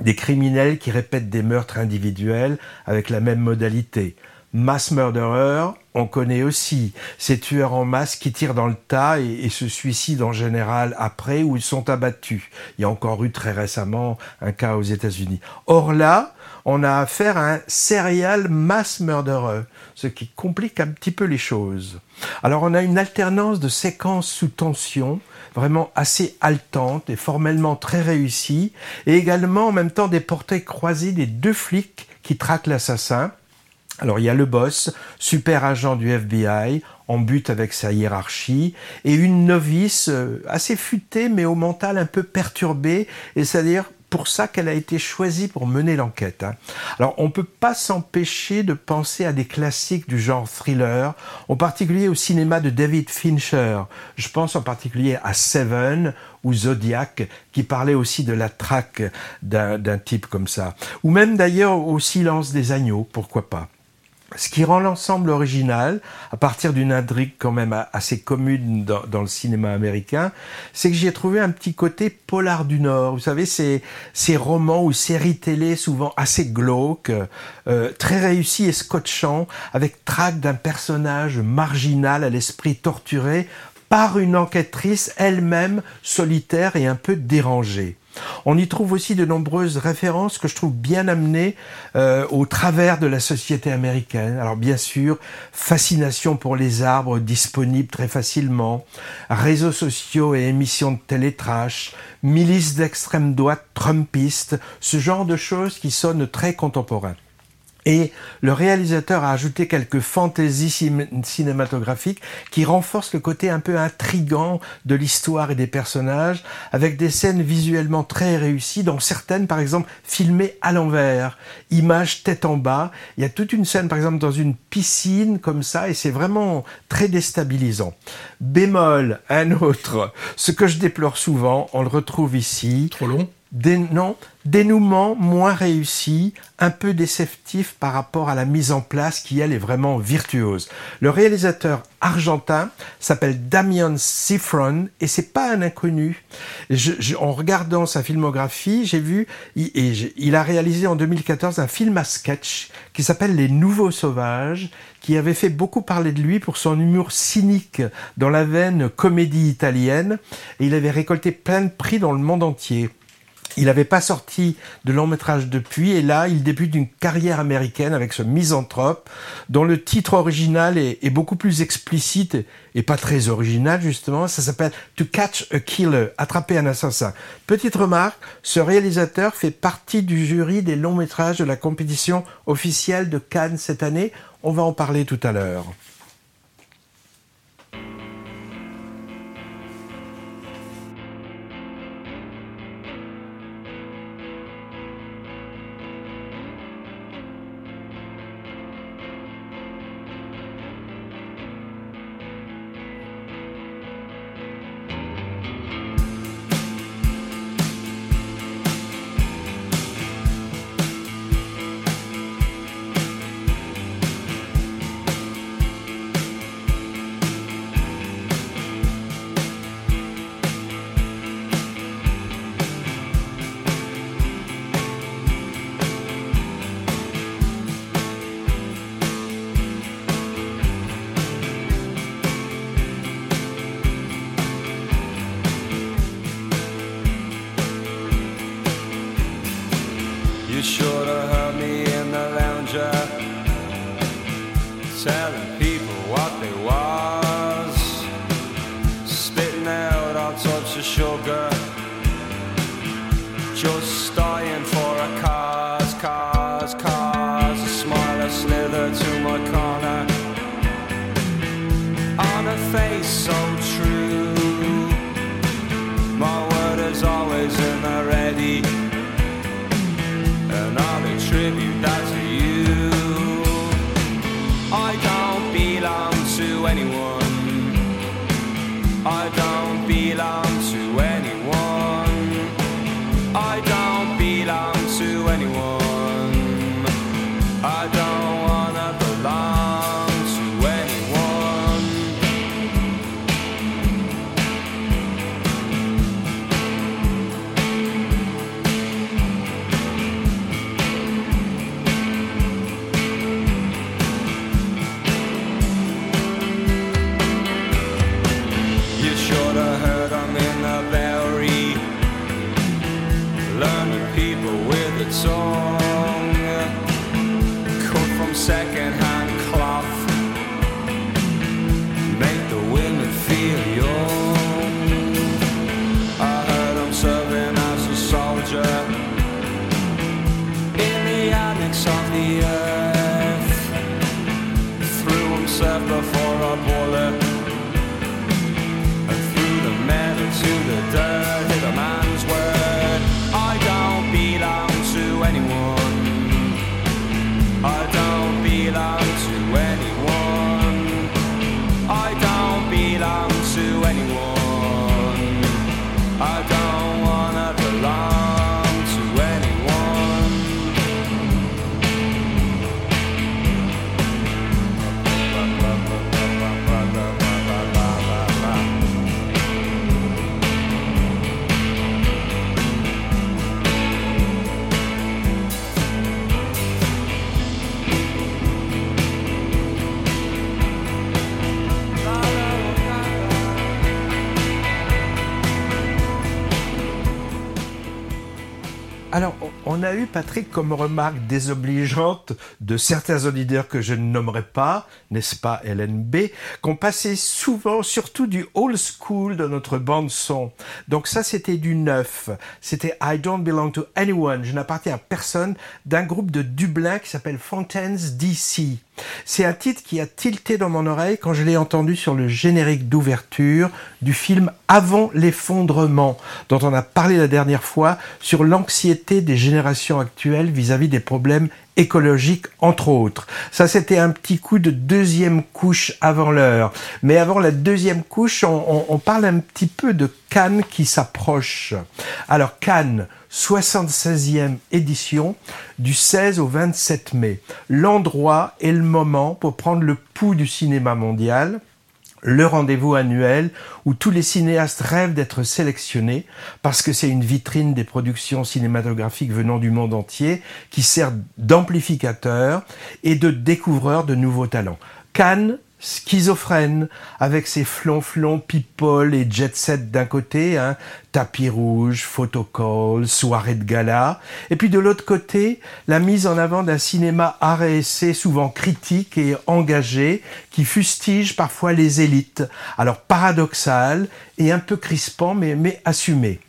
des criminels qui répètent des meurtres individuels avec la même modalité. Mass murderer, on connaît aussi ces tueurs en masse qui tirent dans le tas et, se suicident en général après ou ils sont abattus. Il y a encore eu très récemment un cas aux États-Unis. Or là, on a affaire à un serial mass murderer, ce qui complique un petit peu les choses. Alors on a une alternance de séquences sous tension, vraiment assez haletante et formellement très réussie, et également en même temps des portraits croisés des deux flics qui traquent l'assassin. Alors il y a le boss, super agent du FBI, en but avec sa hiérarchie, et une novice euh, assez futée mais au mental un peu perturbé, et c'est-à-dire pour ça qu'elle a été choisie pour mener l'enquête. Hein. Alors on ne peut pas s'empêcher de penser à des classiques du genre thriller, en particulier au cinéma de David Fincher. Je pense en particulier à Seven ou Zodiac, qui parlait aussi de la traque d'un type comme ça. Ou même d'ailleurs au Silence des agneaux, pourquoi pas. Ce qui rend l'ensemble original, à partir d'une intrigue quand même assez commune dans, le cinéma américain, c'est que j'y ai trouvé un petit côté polar du Nord. Vous savez, ces, ces romans ou séries télé souvent assez glauques, euh, très réussis et scotchants, avec traque d'un personnage marginal à l'esprit torturé par une enquêtrice elle-même solitaire et un peu dérangée. On y trouve aussi de nombreuses références que je trouve bien amenées euh, au travers de la société américaine. Alors bien sûr, fascination pour les arbres disponibles très facilement, réseaux sociaux et émissions de télétrash, milices d'extrême droite trumpistes, ce genre de choses qui sonnent très contemporains. Et le réalisateur a ajouté quelques fantaisies cinématographiques qui renforcent le côté un peu intrigant de l'histoire et des personnages, avec des scènes visuellement très réussies, dont certaines, par exemple, filmées à l'envers, images tête en bas. Il y a toute une scène, par exemple, dans une piscine comme ça, et c'est vraiment très déstabilisant. Bémol, un autre, ce que je déplore souvent, on le retrouve ici. Trop long non, dénouement moins réussi, un peu déceptif par rapport à la mise en place qui, elle, est vraiment virtuose. Le réalisateur argentin s'appelle Damian Sifron et c'est pas un inconnu. En regardant sa filmographie, j'ai vu, il, il a réalisé en 2014 un film à sketch qui s'appelle Les Nouveaux Sauvages, qui avait fait beaucoup parler de lui pour son humour cynique dans la veine comédie italienne, et il avait récolté plein de prix dans le monde entier. Il n'avait pas sorti de long métrage depuis, et là, il débute une carrière américaine avec ce misanthrope, dont le titre original est, est beaucoup plus explicite et pas très original, justement. Ça s'appelle To Catch a Killer, attraper un assassin. Petite remarque, ce réalisateur fait partie du jury des longs métrages de la compétition officielle de Cannes cette année. On va en parler tout à l'heure. Patrick, comme remarque désobligeante de certains auditeurs que je ne nommerai pas, n'est-ce pas, LNB, qu'on passait souvent, surtout du old school de notre bande son. Donc ça, c'était du neuf. C'était I Don't Belong to Anyone, je n'appartiens à personne, d'un groupe de Dublin qui s'appelle Fountains DC. C'est un titre qui a tilté dans mon oreille quand je l'ai entendu sur le générique d'ouverture du film Avant l'effondrement, dont on a parlé la dernière fois sur l'anxiété des générations actuelles vis-à-vis des problèmes écologiques, entre autres. Ça, c'était un petit coup de deuxième couche avant l'heure. Mais avant la deuxième couche, on, on- parle un petit peu de Cannes qui s'approche. Alors, Cannes, 76e édition du 16 au 27 mai. L'endroit et le moment pour prendre le pouls du cinéma mondial le rendez-vous annuel où tous les cinéastes rêvent d'être sélectionnés parce que c'est une vitrine des productions cinématographiques venant du monde entier qui sert d'amplificateur et de découvreur de nouveaux talents. Cannes, schizophrène, avec ses flonflons, people et jet set d'un côté, hein, tapis rouge, photocall, soirée de gala, et puis de l'autre côté, la mise en avant d'un cinéma art souvent critique et engagé, qui fustige parfois les élites. Alors paradoxal et un peu crispant, mais, mais assumé.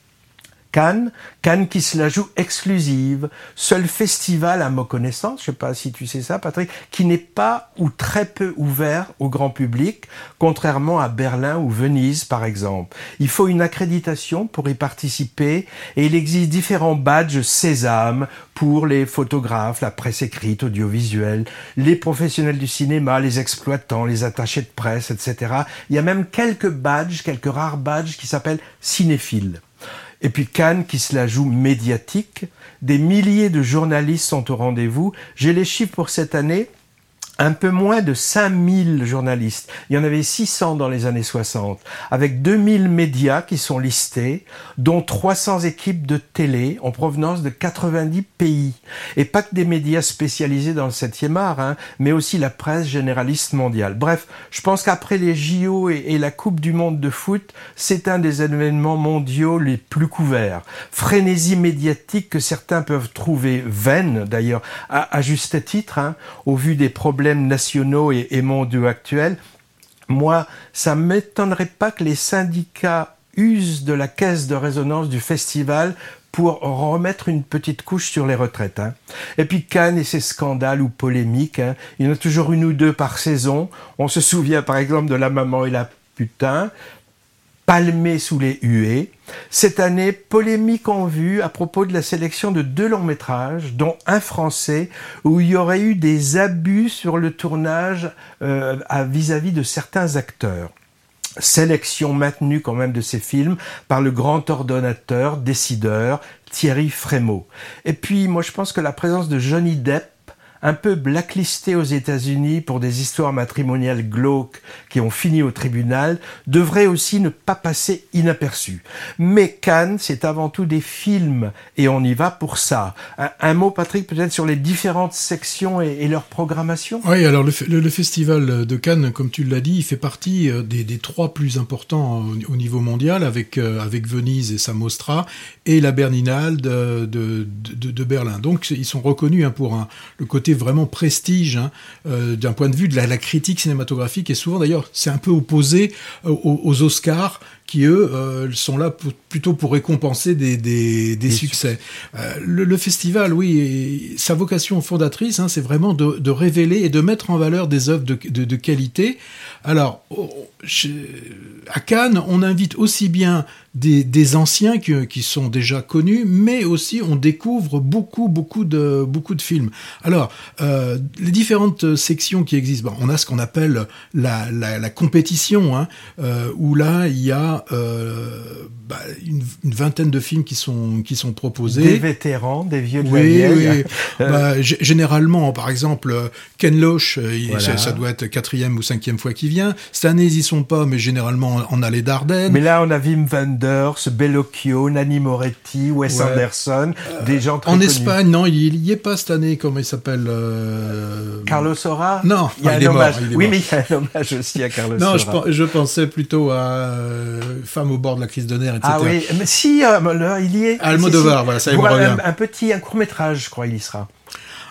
Cannes, Cannes qui se la joue exclusive, seul festival à ma connaissance, je sais pas si tu sais ça Patrick, qui n'est pas ou très peu ouvert au grand public, contrairement à Berlin ou Venise par exemple. Il faut une accréditation pour y participer et il existe différents badges Sésame pour les photographes, la presse écrite, audiovisuelle, les professionnels du cinéma, les exploitants, les attachés de presse, etc. Il y a même quelques badges, quelques rares badges qui s'appellent cinéphiles. Et puis Cannes qui se la joue médiatique. Des milliers de journalistes sont au rendez-vous. J'ai les chiffres pour cette année. Un peu moins de 5000 journalistes. Il y en avait 600 dans les années 60, avec 2000 médias qui sont listés, dont 300 équipes de télé en provenance de 90 pays. Et pas que des médias spécialisés dans le 7e art, hein, mais aussi la presse généraliste mondiale. Bref, je pense qu'après les JO et, la Coupe du Monde de foot, c'est un des événements mondiaux les plus couverts. Frénésie médiatique que certains peuvent trouver vaine, d'ailleurs, à, à juste titre, hein, au vu des problèmes nationaux et, et mondiaux actuels. Moi, ça m'étonnerait pas que les syndicats usent de la caisse de résonance du festival pour remettre une petite couche sur les retraites. Hein. Et puis Cannes et ses scandales ou polémiques, hein, il y en a toujours une ou deux par saison. On se souvient par exemple de La Maman et la Putain, palmé sous les huées. Cette année, polémique en vue à propos de la sélection de deux longs métrages, dont un français, où il y aurait eu des abus sur le tournage euh, vis-à-vis de certains acteurs. Sélection maintenue quand même de ces films par le grand ordonnateur, décideur, Thierry Frémaux. Et puis, moi je pense que la présence de Johnny Depp un peu blacklisté aux États-Unis pour des histoires matrimoniales glauques qui ont fini au tribunal, devrait aussi ne pas passer inaperçu. Mais Cannes, c'est avant tout des films, et on y va pour ça. Un, mot, Patrick, peut-être sur les différentes sections et, leur programmation Oui, alors le, fe- le- le festival de Cannes, comme tu l'as dit, il fait partie euh, des, trois plus importants au, au niveau mondial, avec, euh, avec Venise et sa Mostra, et la de, de- de Berlin. Donc ils sont reconnus hein, pour un, le côté vraiment prestige hein, euh, d'un point de vue de la, la critique cinématographique, et souvent d'ailleurs c'est un peu opposé euh, aux, aux Oscars, qui eux euh, sont là pour- plutôt pour récompenser des, des, des succès. Euh, le, le festival, oui, et sa vocation fondatrice, hein, c'est vraiment de, de révéler et de mettre en valeur des œuvres de, de, de qualité. Alors, à Cannes, on invite aussi bien des, des anciens qui, qui sont déjà connus, mais aussi on découvre beaucoup, beaucoup de, beaucoup de films. Alors, euh, les différentes sections qui existent, bon, on a ce qu'on appelle la, la, la compétition, hein, euh, où là, il y a euh, bah, une, une vingtaine de films qui sont, qui sont proposés. Des vétérans, des vieux de la Oui, vieille. oui. Bah, généralement, par exemple, Ken Loach, il- Voilà. ça, ça doit être quatrième ou cinquième fois qu'il vient. Cette année, ils y sont pas, mais généralement, on a les Dardennes. Mais là, on a Wim Wenders, Bellocchio, Nanni Moretti, Wes Ouais. Anderson, des gens très en connus. Espagne, non, il il y est pas cette année. Comment il s'appelle euh, Carlos Sora Non, il y a ah, un il est mort, hommage. il est oui, mort. mais il y a un hommage aussi à Carlos Non, je, Sora. pen- je pensais plutôt à euh, Femme au bord de la crise de nerfs, etc. Ah oui, mais si, euh, là, il y est. Almodovar, Si, si. voilà, ça y Pour me un, revient. un petit, un court métrage, je crois, il y sera.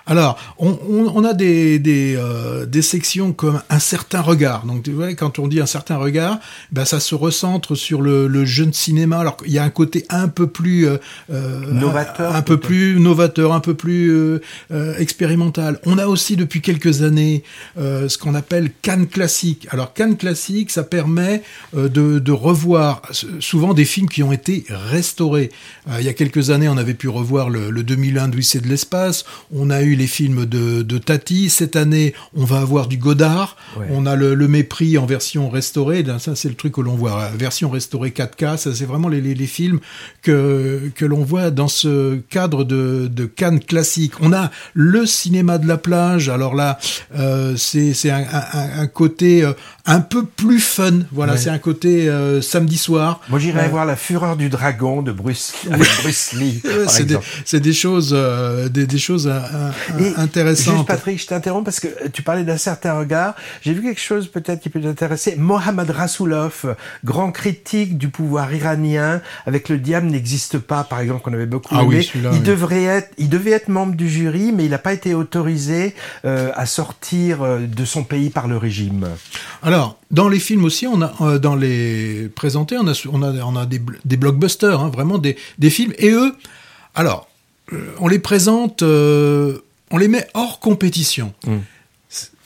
Alors, on, on- on a des, des, euh, des sections comme un certain regard. Donc, tu vois, quand on dit un certain regard, ben, ça se recentre sur le, le jeune cinéma. Alors, il y a un côté un peu plus euh, euh, Novateur, un, un peu plus novateur, un peu plus euh, euh, expérimental. On a aussi depuis quelques années euh, ce qu'on appelle Cannes classique. Alors, Cannes classique, ça permet euh, de, de revoir souvent des films qui ont été restaurés. Il y a quelques années, on avait pu revoir le, le 2001 d'Odyssée de l'espace. On a eu les films de, de Tati. Cette année, on va avoir du Godard. Ouais. On a le, le Mépris en version restaurée. Ça, c'est le truc que l'on voit. Version restaurée 4K, ça, c'est vraiment les, les, les films que, que l'on voit dans ce cadre de, de Cannes classique. On a le cinéma de la plage. Alors là, euh, c'est c'est un, un, un côté euh, un peu plus fun. Voilà, Ouais. c'est un côté euh, samedi soir. Moi, j'irais Euh, voir La Fureur du Dragon de Bruce, avec Bruce Lee. C'est des, des choses, des, des choses euh, euh, Et Juste. Patrick, je t'interromps parce que tu parlais d'un certain regard. J'ai vu quelque chose peut-être qui peut t'intéresser. Mohammad Rasoulov, grand critique du pouvoir iranien, avec Le diable n'existe pas, par exemple, qu'on avait beaucoup Ah oui, aimé. celui-là, il oui. devrait être, il devait être membre du jury, mais il n'a pas été autorisé euh, à sortir euh, de son pays par le régime. Alors, dans les films aussi, on a euh, dans les présentés, on a on a on a des, des blockbusters, hein, vraiment des des films. Et eux, alors, euh, on les présente, euh, on les met hors compétition. S-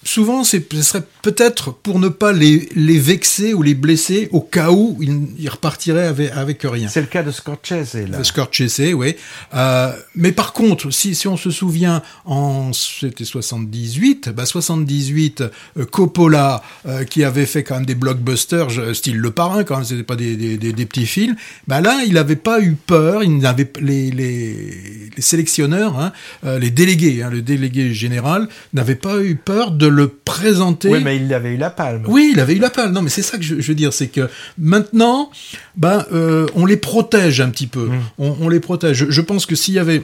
Souvent, ce serait peut-être pour ne pas les, les vexer ou les blesser au cas où ils, ils repartiraient avec, avec rien. C'est le cas de Scorsese, là. Scorsese, oui. Euh, mais par contre, si, si on se souvient, en c'était 78, bah 78, euh, Coppola, euh, qui avait fait quand même des blockbusters, style Le Parrain, quand même, c'était pas des, des, des, des petits films. Bah là, il n'avait pas eu peur. Il n'avait les, les, les sélectionneurs, hein, les délégués, hein, le délégué général, n'avait pas eu peur de le présenter. Oui, mais il avait eu la palme. Oui, il avait eu la palme. Non, mais c'est ça que je, je veux dire, c'est que maintenant, ben, euh, on les protège un petit peu. On, on les protège. Je, je pense que s'il y avait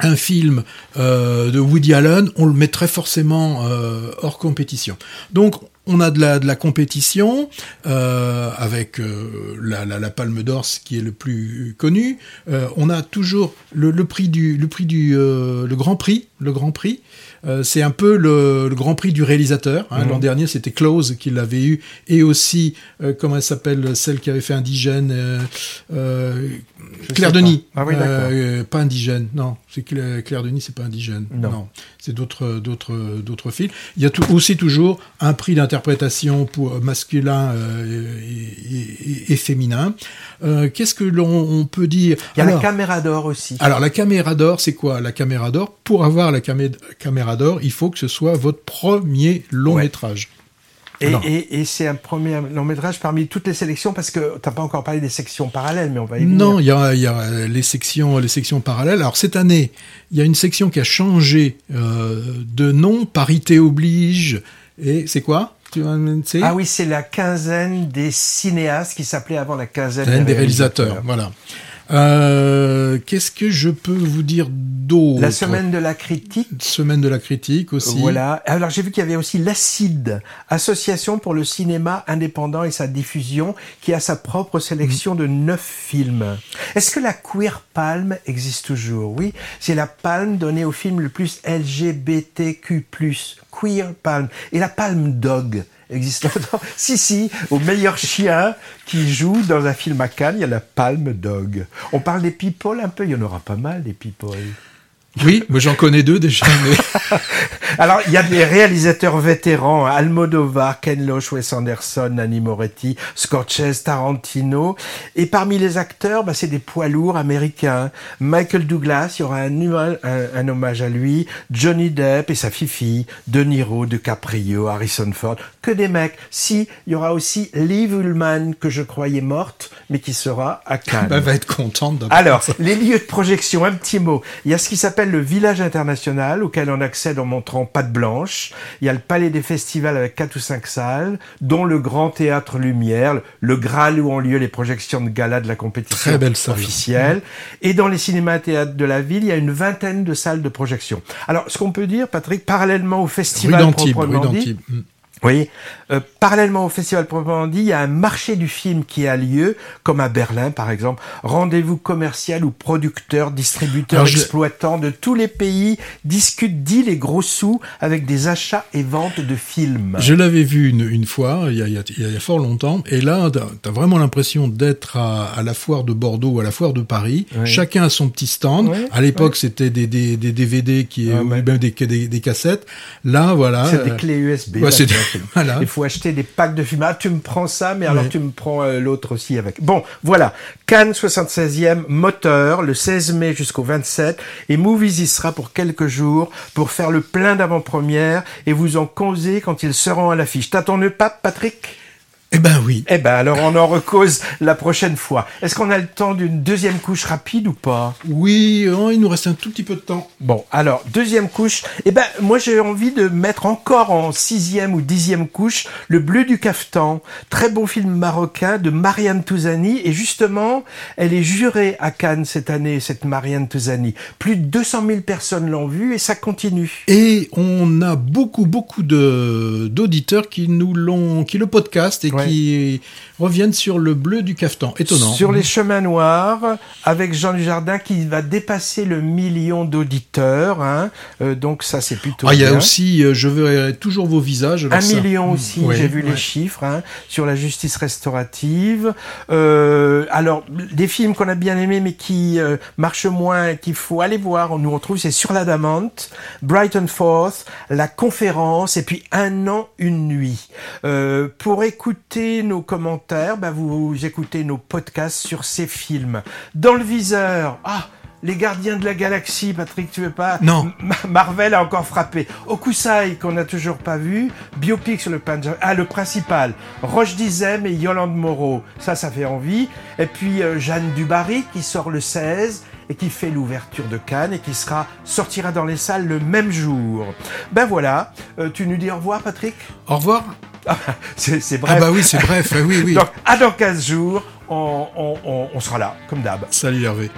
un film euh, de Woody Allen, on le mettrait forcément euh, hors compétition. Donc, on a de la, de la compétition euh, avec euh, la, la, la Palme d'Or, ce qui est le plus connu. Euh, on a toujours le, le prix du, le prix du, le Grand Prix, le Grand Prix. Euh, c'est un peu le, le Grand Prix du réalisateur. Hein. L'an dernier, c'était Close qui l'avait eu, et aussi euh, comment elle s'appelle, celle qui avait fait Indigène, euh, Claire sais pas. Denis. Ah oui, d'accord. Pas Indigène, non. C'est Claire, Claire Denis, c'est pas Indigène. Non. C'est d'autres, d'autres, d'autres films. Il y a tout, aussi toujours un prix d'interprétation pour masculin et, et- et féminin. Qu'est-ce que l'on on peut dire? Il y a Alors- la caméra d'or aussi. alors la caméra d'or, c'est quoi? La caméra d'or, pour avoir la camé- caméra il faut que ce soit votre premier long Ouais. métrage. Et, Alors. et, et c'est un premier long métrage parmi toutes les sélections parce que t'as pas encore parlé des sections parallèles, mais on va y venir. Non, il y a, il y a les sections, les sections parallèles. Alors cette année, il y a une section qui a changé euh, de nom, parité oblige. Et c'est quoi? Tu Ah oui, c'est la quinzaine des cinéastes qui s'appelait avant la quinzaine Quinzaine des réalisateurs. Voilà. Euh, Qu'est-ce que je peux vous dire d'autre? La semaine de la critique. Semaine de la critique aussi. Voilà. Alors j'ai vu qu'il y avait aussi l'Acide, association pour le cinéma indépendant et sa diffusion, qui a sa propre sélection de neuf films. Est-ce que la Queer Palm existe toujours? Oui, c'est la palme donnée au film le plus LGBTQ+. Queer Palm. Et la Palme Dog existe encore. si, si, au meilleur chien qui joue dans un film à Cannes, il y a la Palme Dog. On parle des people un peu, il y en aura pas mal des people. Oui, moi j'en connais deux déjà. Mais... Alors, il y a des réalisateurs vétérans, Almodovar, Ken Loach, Wes Anderson, Nanni Moretti, Scorsese, Tarantino. Et parmi les acteurs, bah, c'est des poids lourds américains. Michael Douglas, il y aura un, un, un, hommage à lui. Johnny Depp et sa fifi, De Niro, DiCaprio, Harrison Ford. Que des mecs. Si, il y aura aussi Liv Ullmann, que je croyais morte, mais qui sera à Cannes. Bah, va être contente Alors, les lieux de projection, un petit mot. Il y a ce qui s'appelle le Village International, auquel on accède en montrant patte blanche. Il y a le Palais des Festivals avec quatre ou cinq salles, dont le Grand Théâtre Lumière, le Graal où ont lieu les projections de gala de la compétition Très belle officielle. Et dans les cinémas et théâtres de la ville, il y a une vingtaine de salles de projection. Alors, ce qu'on peut dire, Patrick, parallèlement au festival proprement dit. Oui, euh, parallèlement au festival proprement dit, il y a un marché du film qui a lieu, comme à Berlin par exemple. Rendez-vous commercial où producteurs, distributeurs, Alors, je- exploitants de tous les pays discutent dit les gros sous avec des achats et ventes de films. Je l'avais vu une, une fois, il y, a, il, y a, il y a fort longtemps, et là, t'as as vraiment l'impression d'être à, à la foire de Bordeaux ou à la foire de Paris. Chacun a son petit stand. À l'époque, c'était des, des, des DVD qui, Ah, ou même des, des, des cassettes. Là, voilà. C'est des euh, clés USB. ouais, voilà. Il faut acheter des packs de films. Ah, tu me prends ça, mais alors tu me prends euh, l'autre aussi avec. Bon, voilà. Cannes 76e, moteur, le 16 mai jusqu'au 27. Et Movies y sera pour quelques jours pour faire le plein d'avant-première et vous en causer quand ils seront à l'affiche. T'as ton pape, Patrick? Eh ben oui. Eh ben, alors on en recause la prochaine fois. Est-ce qu'on a le temps d'une deuxième couche rapide ou pas? Oui, oh, il nous reste un tout petit peu de temps. Bon, alors, deuxième couche. Eh ben, moi, j'ai envie de mettre encore en sixième ou dixième couche Le Bleu du Caftan. Très bon film marocain de Marianne Touzani. Et justement, elle est jurée à Cannes cette année, cette Marianne Touzani. Plus de 200 000 personnes l'ont vue et ça continue. Et on a beaucoup, beaucoup de d'auditeurs qui nous l'ont, qui le podcast et Ouais. Qui reviennent sur le bleu du cafetan. Étonnant. Sur les chemins noirs, avec Jean Dujardin qui va dépasser le million d'auditeurs. Hein. Euh, donc ça, c'est plutôt Ah, il y a aussi, euh, je verrai toujours vos visages. Un ça- million aussi, Ouais, j'ai vu ouais. les chiffres, hein, sur la justice restaurative. Euh, alors, des films qu'on a bien aimés mais qui euh, marchent moins, qu'il faut aller voir, on nous retrouve, c'est Sur l'Adamante, Brighton Forth, La Conférence, et puis Un an, une nuit. Euh, pour écouter nos commentaires, bah, vous, vous écoutez nos podcasts sur ces films. Dans le viseur, ah les Gardiens de la Galaxie, Patrick, tu veux pas Non. Ma- Marvel a encore frappé. Okusai, qu'on n'a toujours pas vu. Biopic sur le Punjab. Ah, le principal. Roche Dizem et Yolande Moreau. Ça, ça fait envie. Et puis, euh, Jeanne Dubarry, qui sort le 16 et qui fait l'ouverture de Cannes et qui sera, sortira dans les salles le même jour. Ben voilà. Euh, tu nous dis au revoir, Patrick? Au revoir. C'est c'est bref. Ah bah oui, c'est bref. oui, oui. Donc, à dans 15 jours, on, on, on, on sera là, comme d'hab. Salut Hervé.